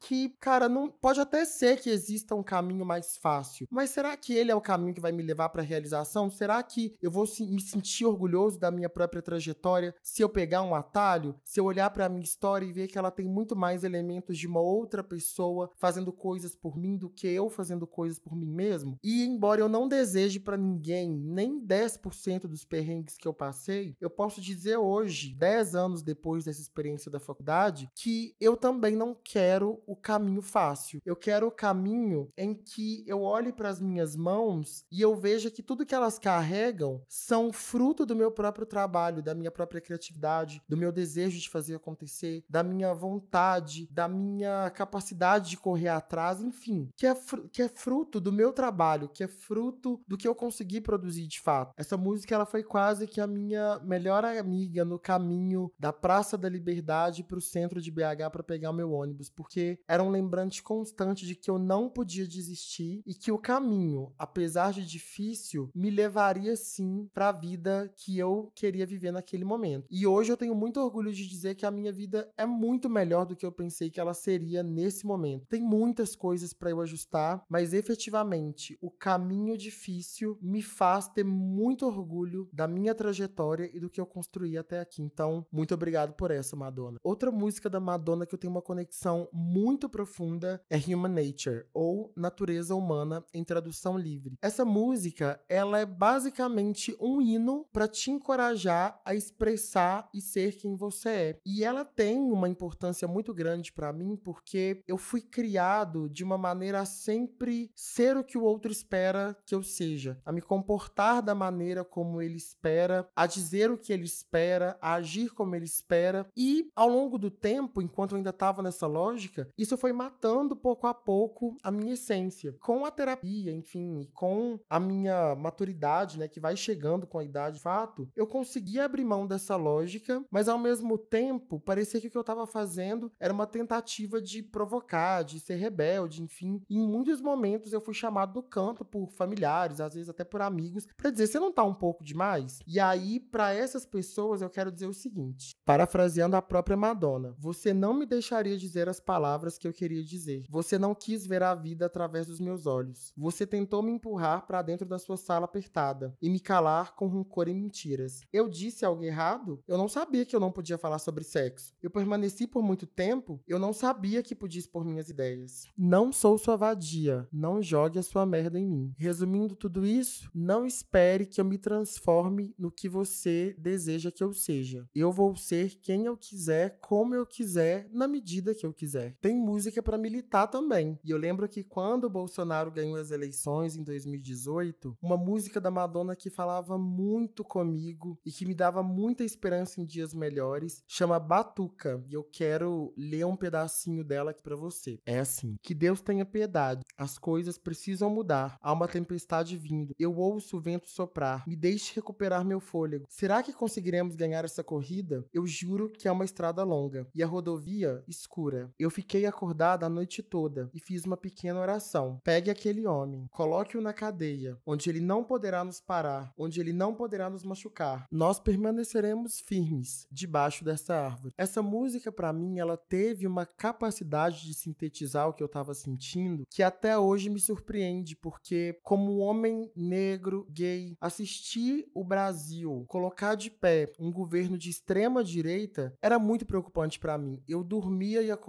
que, cara, não pode até ser que exista um caminho mais fácil, mas será que ele é o caminho que vai me levar para a realização? Será que eu vou me sentir orgulhoso da minha própria trajetória se eu pegar um atalho, se eu olhar para a minha história e ver que ela tem muito mais elementos de uma outra pessoa fazendo coisas por mim do que eu fazendo coisas por mim mesmo? E embora eu não deseje para ninguém nem 10% dos perrengues que eu passei, eu posso dizer hoje, 10 anos depois dessa experiência da faculdade, que eu também não quero o caminho fácil. Eu quero o caminho em que eu olhe para as minhas mãos e eu veja que tudo que elas carregam são fruto do meu próprio trabalho, da minha própria criatividade, do meu desejo de fazer acontecer, da minha vontade, da minha capacidade de correr atrás, enfim, que é, que é fruto do meu trabalho, que é fruto do que eu consegui produzir de fato. Essa música ela foi quase que a minha melhor amiga no caminho da Praça da Liberdade para o centro de BH para pegar o meu ônibus ônibus, porque era um lembrante constante de que eu não podia desistir e que o caminho, apesar de difícil, me levaria sim para a vida que eu queria viver naquele momento. E hoje eu tenho muito orgulho de dizer que a minha vida é muito melhor do que eu pensei que ela seria nesse momento. Tem muitas coisas para eu ajustar, mas efetivamente o caminho difícil me faz ter muito orgulho da minha trajetória e do que eu construí até aqui. Então, muito obrigado por essa, Madonna. Outra música da Madonna que eu tenho uma conexão definição muito profunda é Human Nature, ou Natureza Humana em tradução livre. Essa música, ela é basicamente um hino para te encorajar a expressar e ser quem você é. E ela tem uma importância muito grande para mim porque eu fui criado de uma maneira a sempre ser o que o outro espera que eu seja, a me comportar da maneira como ele espera, a dizer o que ele espera, a agir como ele espera. E ao longo do tempo, enquanto eu ainda estava nessa lógica, isso foi matando pouco a pouco a minha essência. Com a terapia, enfim, com a minha maturidade, né, que vai chegando com a idade, de fato, eu consegui abrir mão dessa lógica, mas ao mesmo tempo, parecia que o que eu estava fazendo era uma tentativa de provocar, de ser rebelde, enfim. E em muitos momentos eu fui chamado do canto por familiares, às vezes até por amigos, para dizer: "Você não tá um pouco demais?". E aí, para essas pessoas, eu quero dizer o seguinte, parafraseando a própria Madonna: "Você não me deixaria dizer dizer as palavras que eu queria dizer. Você não quis ver a vida através dos meus olhos. Você tentou me empurrar para dentro da sua sala apertada e me calar com rancor e mentiras. Eu disse algo errado? Eu não sabia que eu não podia falar sobre sexo. Eu permaneci por muito tempo, eu não sabia que podia expor minhas ideias. Não sou sua vadia, não jogue a sua merda em mim. Resumindo tudo isso, não espere que eu me transforme no que você deseja que eu seja. Eu vou ser quem eu quiser, como eu quiser, na medida que eu quiser. Tem música para militar também. E eu lembro que quando o Bolsonaro ganhou as eleições em 2018, uma música da Madonna que falava muito comigo e que me dava muita esperança em dias melhores, chama Batuca. E eu quero ler um pedacinho dela aqui para você. É assim: Que Deus tenha piedade. As coisas precisam mudar. Há uma tempestade vindo. Eu ouço o vento soprar. Me deixe recuperar meu fôlego. Será que conseguiremos ganhar essa corrida? Eu juro que é uma estrada longa e a rodovia escura. Eu fiquei acordada a noite toda e fiz uma pequena oração. Pegue aquele homem, coloque-o na cadeia, onde ele não poderá nos parar, onde ele não poderá nos machucar. Nós permaneceremos firmes debaixo dessa árvore. Essa música para mim ela teve uma capacidade de sintetizar o que eu estava sentindo que até hoje me surpreende, porque como homem negro, gay, assistir o Brasil colocar de pé um governo de extrema direita era muito preocupante para mim. Eu dormia e acordava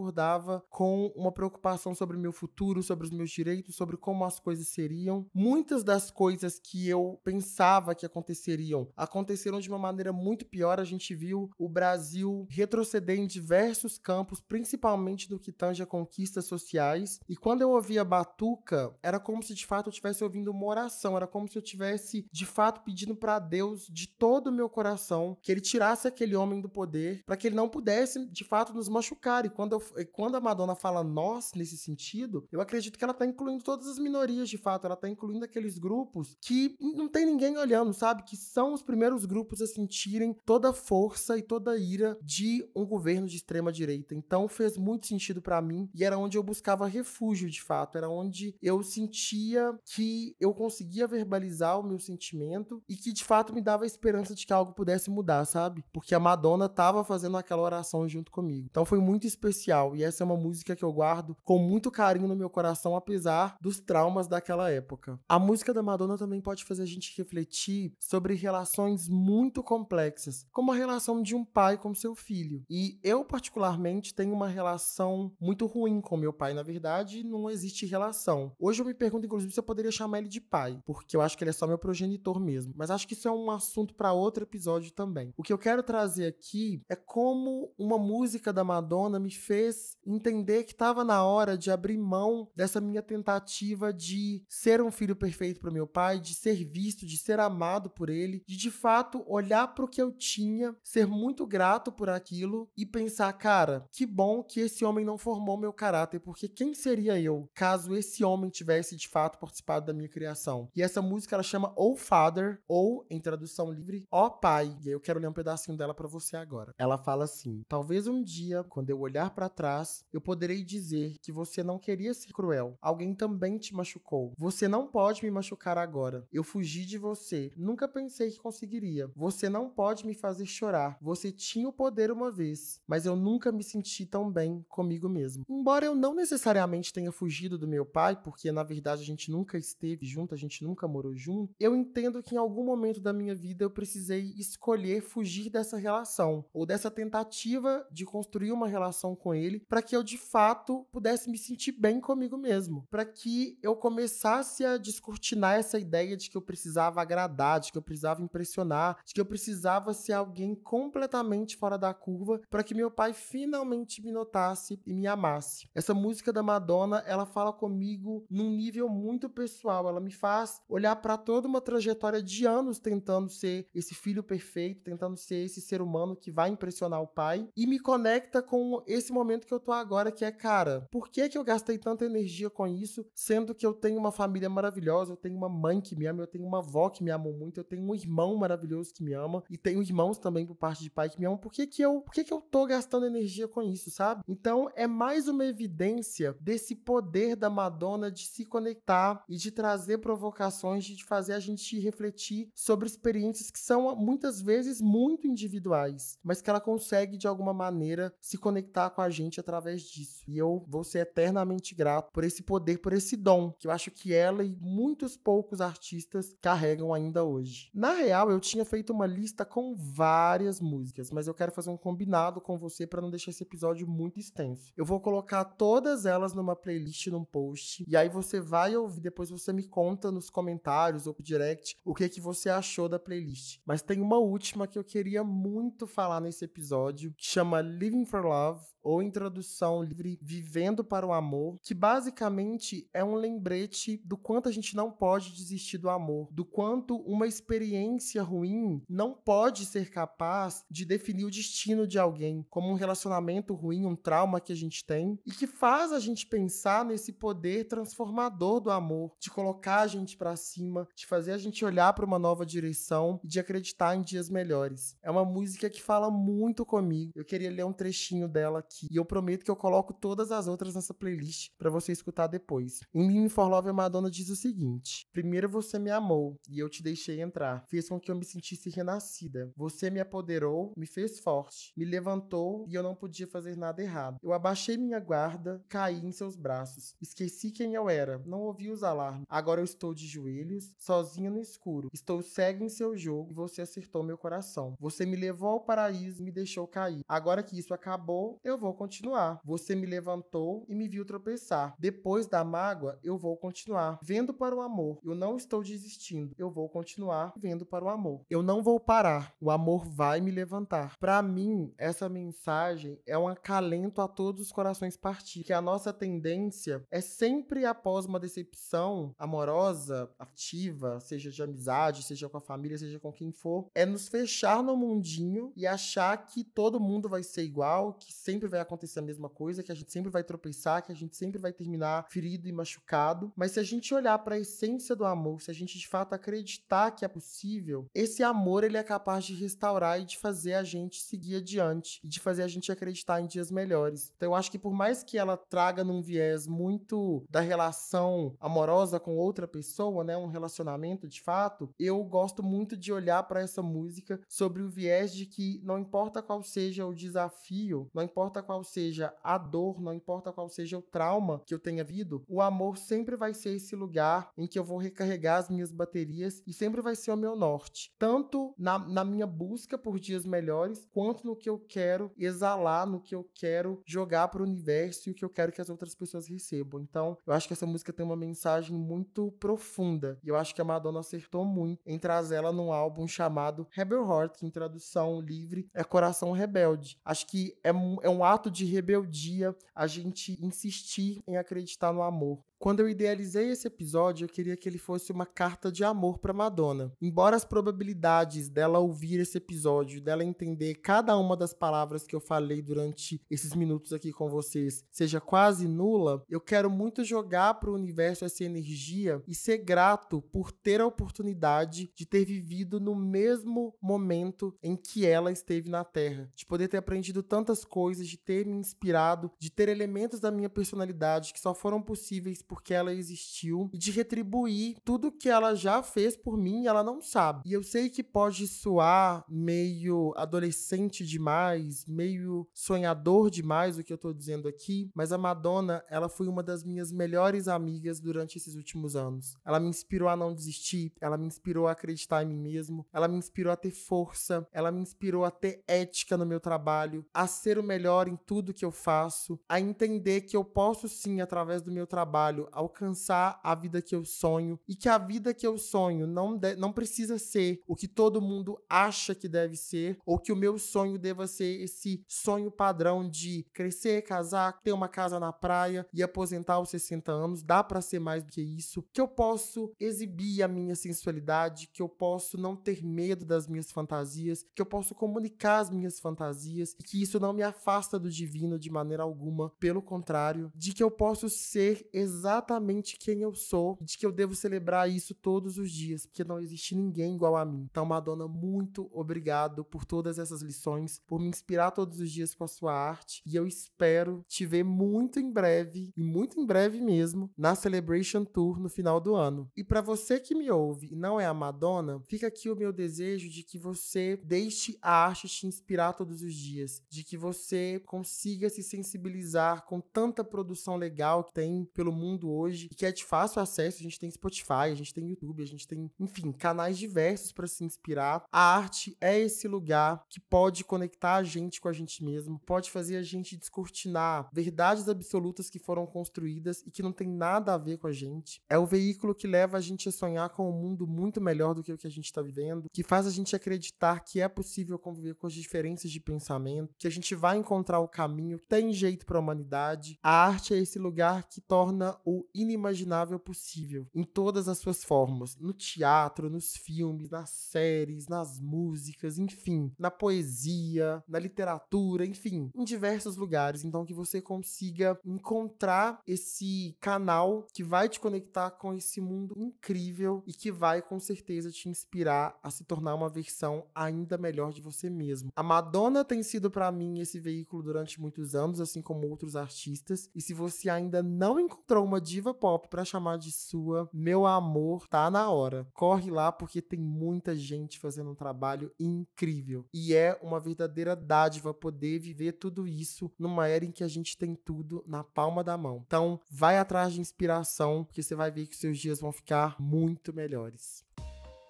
com uma preocupação sobre o meu futuro, sobre os meus direitos, sobre como as coisas seriam. Muitas das coisas que eu pensava que aconteceriam aconteceram de uma maneira muito pior. A gente viu o Brasil retroceder em diversos campos, principalmente no que tange a conquistas sociais. E quando eu ouvia Batuca, era como se de fato eu estivesse ouvindo uma oração, era como se eu tivesse de fato pedindo para Deus de todo o meu coração que ele tirasse aquele homem do poder, para que ele não pudesse de fato nos machucar. E quando, eu, quando a Madonna fala nós nesse sentido, eu acredito que ela tá incluindo todas as minorias de fato, ela tá incluindo aqueles grupos que não tem ninguém olhando, sabe? Que são os primeiros grupos a sentirem toda a força e toda a ira de um governo de extrema direita. Então fez muito sentido para mim e era onde eu buscava refúgio de fato, era onde eu sentia que eu conseguia verbalizar o meu sentimento e que de fato me dava a esperança de que algo pudesse mudar, sabe? Porque a Madonna tava fazendo aquela oração junto comigo. Então foi muito especial e essa é uma música que eu guardo com muito carinho no meu coração, apesar dos traumas daquela época. A música da Madonna também pode fazer a gente refletir sobre relações muito complexas, como a relação de um pai com seu filho. E eu, particularmente, tenho uma relação muito ruim com meu pai. Na verdade, não existe relação. Hoje eu me pergunto, inclusive, se eu poderia chamar ele de pai, porque eu acho que ele é só meu progenitor mesmo. Mas acho que isso é um assunto para outro episódio também. O que eu quero trazer aqui é como uma música da Madonna me fez entender que estava na hora de abrir mão dessa minha tentativa de ser um filho perfeito para meu pai, de ser visto, de ser amado por ele, de de fato olhar para o que eu tinha, ser muito grato por aquilo e pensar, cara, que bom que esse homem não formou meu caráter, porque quem seria eu caso esse homem tivesse de fato participado da minha criação? E essa música ela chama Oh Father, ou em tradução livre, Ó oh Pai. E aí eu quero ler um pedacinho dela para você agora. Ela fala assim: Talvez um dia, quando eu olhar para trás, eu poderei dizer que você não queria ser cruel. Alguém também te machucou. Você não pode me machucar agora. Eu fugi de você. Nunca pensei que conseguiria. Você não pode me fazer chorar. Você tinha o poder uma vez, mas eu nunca me senti tão bem comigo mesmo. Embora eu não necessariamente tenha fugido do meu pai, porque na verdade a gente nunca esteve junto, a gente nunca morou junto, eu entendo que em algum momento da minha vida eu precisei escolher fugir dessa relação ou dessa tentativa de construir uma relação com ele para que eu de fato pudesse me sentir bem comigo mesmo, para que eu começasse a descortinar essa ideia de que eu precisava agradar, de que eu precisava impressionar, de que eu precisava ser alguém completamente fora da curva para que meu pai finalmente me notasse e me amasse. Essa música da Madonna, ela fala comigo num nível muito pessoal, ela me faz olhar para toda uma trajetória de anos tentando ser esse filho perfeito, tentando ser esse ser humano que vai impressionar o pai e me conecta com esse momento que eu tô agora que é, cara, por que que eu gastei tanta energia com isso, sendo que eu tenho uma família maravilhosa, eu tenho uma mãe que me ama, eu tenho uma avó que me ama muito, eu tenho um irmão maravilhoso que me ama e tenho irmãos também por parte de pai que me amam. Por que que eu, por que que eu tô gastando energia com isso, sabe? Então é mais uma evidência desse poder da Madonna de se conectar e de trazer provocações, de fazer a gente refletir sobre experiências que são muitas vezes muito individuais, mas que ela consegue de alguma maneira se conectar com a gente através disso. E eu vou ser eternamente grato por esse poder, por esse dom que eu acho que ela e muitos poucos artistas carregam ainda hoje. Na real, eu tinha feito uma lista com várias músicas, mas eu quero fazer um combinado com você para não deixar esse episódio muito extenso. Eu vou colocar todas elas numa playlist, num post, e aí você vai ouvir, depois você me conta nos comentários ou direct o que que você achou da playlist. Mas tem uma última que eu queria muito falar nesse episódio, que chama Living for Love, ou em tradução livre, Vivendo para o Amor, que basicamente é um lembrete do quanto a gente não pode desistir do amor, do quanto uma experiência ruim não pode ser capaz de definir o destino de alguém, como um relacionamento ruim, um trauma que a gente tem, e que faz a gente pensar nesse poder transformador do amor, de colocar a gente para cima, de fazer a gente olhar para uma nova direção e de acreditar em dias melhores. É uma música que fala muito comigo. Eu queria ler um trechinho dela aqui e eu prometo que eu coloco todas as outras nessa playlist para você escutar depois. Em Living for Love, a Madonna diz o seguinte: Primeiro você me amou e eu te deixei entrar. Fez com que eu me sentisse renascida. Você me apoderou, me fez forte, me levantou e eu não podia fazer nada errado. Eu abaixei minha guarda, caí em seus braços. Esqueci quem eu era, não ouvi os alarmes. Agora eu estou de joelhos, sozinha no escuro. Estou cega em seu jogo e você acertou meu coração. Você me levou ao paraíso e me deixou cair. Agora que isso acabou, eu vou continuar. Você me levantou e me viu tropeçar. Depois da mágoa, eu vou continuar. Vendo para o amor. Eu não estou desistindo. Eu vou continuar vendo para o amor. Eu não vou parar. O amor vai me levantar. Para mim, essa mensagem é um acalento a todos os corações partidos. Que a nossa tendência é sempre após uma decepção amorosa, ativa, seja de amizade, seja com a família, seja com quem for, é nos fechar no mundinho e achar que todo mundo vai ser igual, que sempre vai acontecer a mesma coisa, que a gente sempre vai tropeçar, que a gente sempre vai terminar ferido e machucado. Mas se a gente olhar para a essência do amor, se a gente de fato acreditar que é possível, esse amor ele é capaz de restaurar e de fazer a gente seguir adiante e de fazer a gente acreditar em dias melhores. Então eu acho que por mais que ela traga num viés muito da relação amorosa com outra pessoa, né, um relacionamento de fato, eu gosto muito de olhar para essa música sobre o viés de que não importa qual seja o desafio, não importa qual seja a dor, não importa qual seja o trauma que eu tenha vivido, o amor sempre vai ser esse lugar em que eu vou recarregar as minhas baterias e sempre vai ser o meu norte. Tanto na, na minha busca por dias melhores, quanto no que eu quero exalar, no que eu quero jogar para o universo e o que eu quero que as outras pessoas recebam. Então, eu acho que essa música tem uma mensagem muito profunda. E eu acho que a Madonna acertou muito em trazer ela num álbum chamado Rebel Heart, que em tradução livre é Coração Rebelde. Acho que é, é um ato de rebeldia a gente insistir em acreditar no amor. Quando eu idealizei esse episódio, eu queria que ele fosse uma carta de amor para Madonna. Embora as probabilidades dela ouvir esse episódio, dela entender cada uma das palavras que eu falei durante esses minutos aqui com vocês, seja quase nula, eu quero muito jogar para o universo essa energia e ser grato por ter a oportunidade de ter vivido no mesmo momento em que ela esteve na Terra, de poder ter aprendido tantas coisas, de ter me inspirado, de ter elementos da minha personalidade que só foram possíveis porque ela existiu e de retribuir tudo que ela já fez por mim e ela não sabe. E eu sei que pode soar meio adolescente demais, meio sonhador demais o que eu tô dizendo aqui, mas a Madonna, ela foi uma das minhas melhores amigas durante esses últimos anos. Ela me inspirou a não desistir, ela me inspirou a acreditar em mim mesmo, ela me inspirou a ter força, ela me inspirou a ter ética no meu trabalho, a ser o melhor em tudo que eu faço, a entender que eu posso sim, através do meu trabalho, trabalho, alcançar a vida que eu sonho e que a vida que eu sonho não, de, não precisa ser o que todo mundo acha que deve ser ou que o meu sonho deva ser esse sonho padrão de crescer, casar, ter uma casa na praia e aposentar aos 60 anos. Dá para ser mais do que isso. Que eu posso exibir a minha sensualidade, que eu posso não ter medo das minhas fantasias, que eu posso comunicar as minhas fantasias e que isso não me afasta do divino de maneira alguma. Pelo contrário, de que eu posso ser exatamente exatamente quem eu sou, de que eu devo celebrar isso todos os dias, porque não existe ninguém igual a mim. Então, Madonna, muito obrigado por todas essas lições, por me inspirar todos os dias com a sua arte, e eu espero te ver muito em breve, e muito em breve mesmo, na Celebration Tour no final do ano. E para você que me ouve e não é a Madonna, fica aqui o meu desejo de que você deixe a arte te inspirar todos os dias, de que você consiga se sensibilizar com tanta produção legal que tem pelo mundo hoje, que é de fácil acesso. A gente tem Spotify, a gente tem YouTube, a gente tem, enfim, canais diversos para se inspirar. A arte é esse lugar que pode conectar a gente com a gente mesmo, pode fazer a gente descortinar verdades absolutas que foram construídas e que não tem nada a ver com a gente. É o veículo que leva a gente a sonhar com um mundo muito melhor do que o que a gente está vivendo, que faz a gente acreditar que é possível conviver com as diferenças de pensamento, que a gente vai encontrar o caminho, que tem jeito para a humanidade. A arte é esse lugar que torna o inimaginável possível em todas as suas formas, no teatro, nos filmes, nas séries, nas músicas, enfim, na poesia, na literatura, enfim, em diversos lugares. Então que você consiga encontrar esse canal que vai te conectar com esse mundo incrível e que vai com certeza te inspirar a se tornar uma versão ainda melhor de você mesmo. A Madonna tem sido para mim esse veículo durante muitos anos, assim como outros artistas. E se você ainda não encontrou uma diva pop para chamar de sua, meu amor, tá na hora. Corre lá porque tem muita gente fazendo um trabalho incrível. E é uma verdadeira dádiva poder viver tudo isso numa era em que a gente tem tudo na palma da mão. Então, vai atrás de inspiração, porque você vai ver que seus dias vão ficar muito melhores.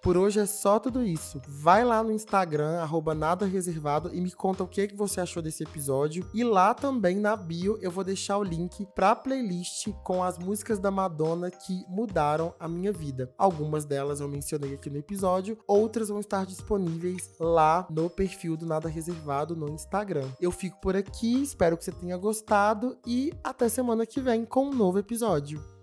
Por hoje é só tudo isso. Vai lá no Instagram, arroba nada reservado, e me conta o que, que você achou desse episódio. E lá também na bio eu vou deixar o link pra playlist com as músicas da Madonna que mudaram a minha vida. Algumas delas eu mencionei aqui no episódio, outras vão estar disponíveis lá no perfil do Nada Reservado no Instagram. Eu fico por aqui, espero que você tenha gostado e até semana que vem com um novo episódio.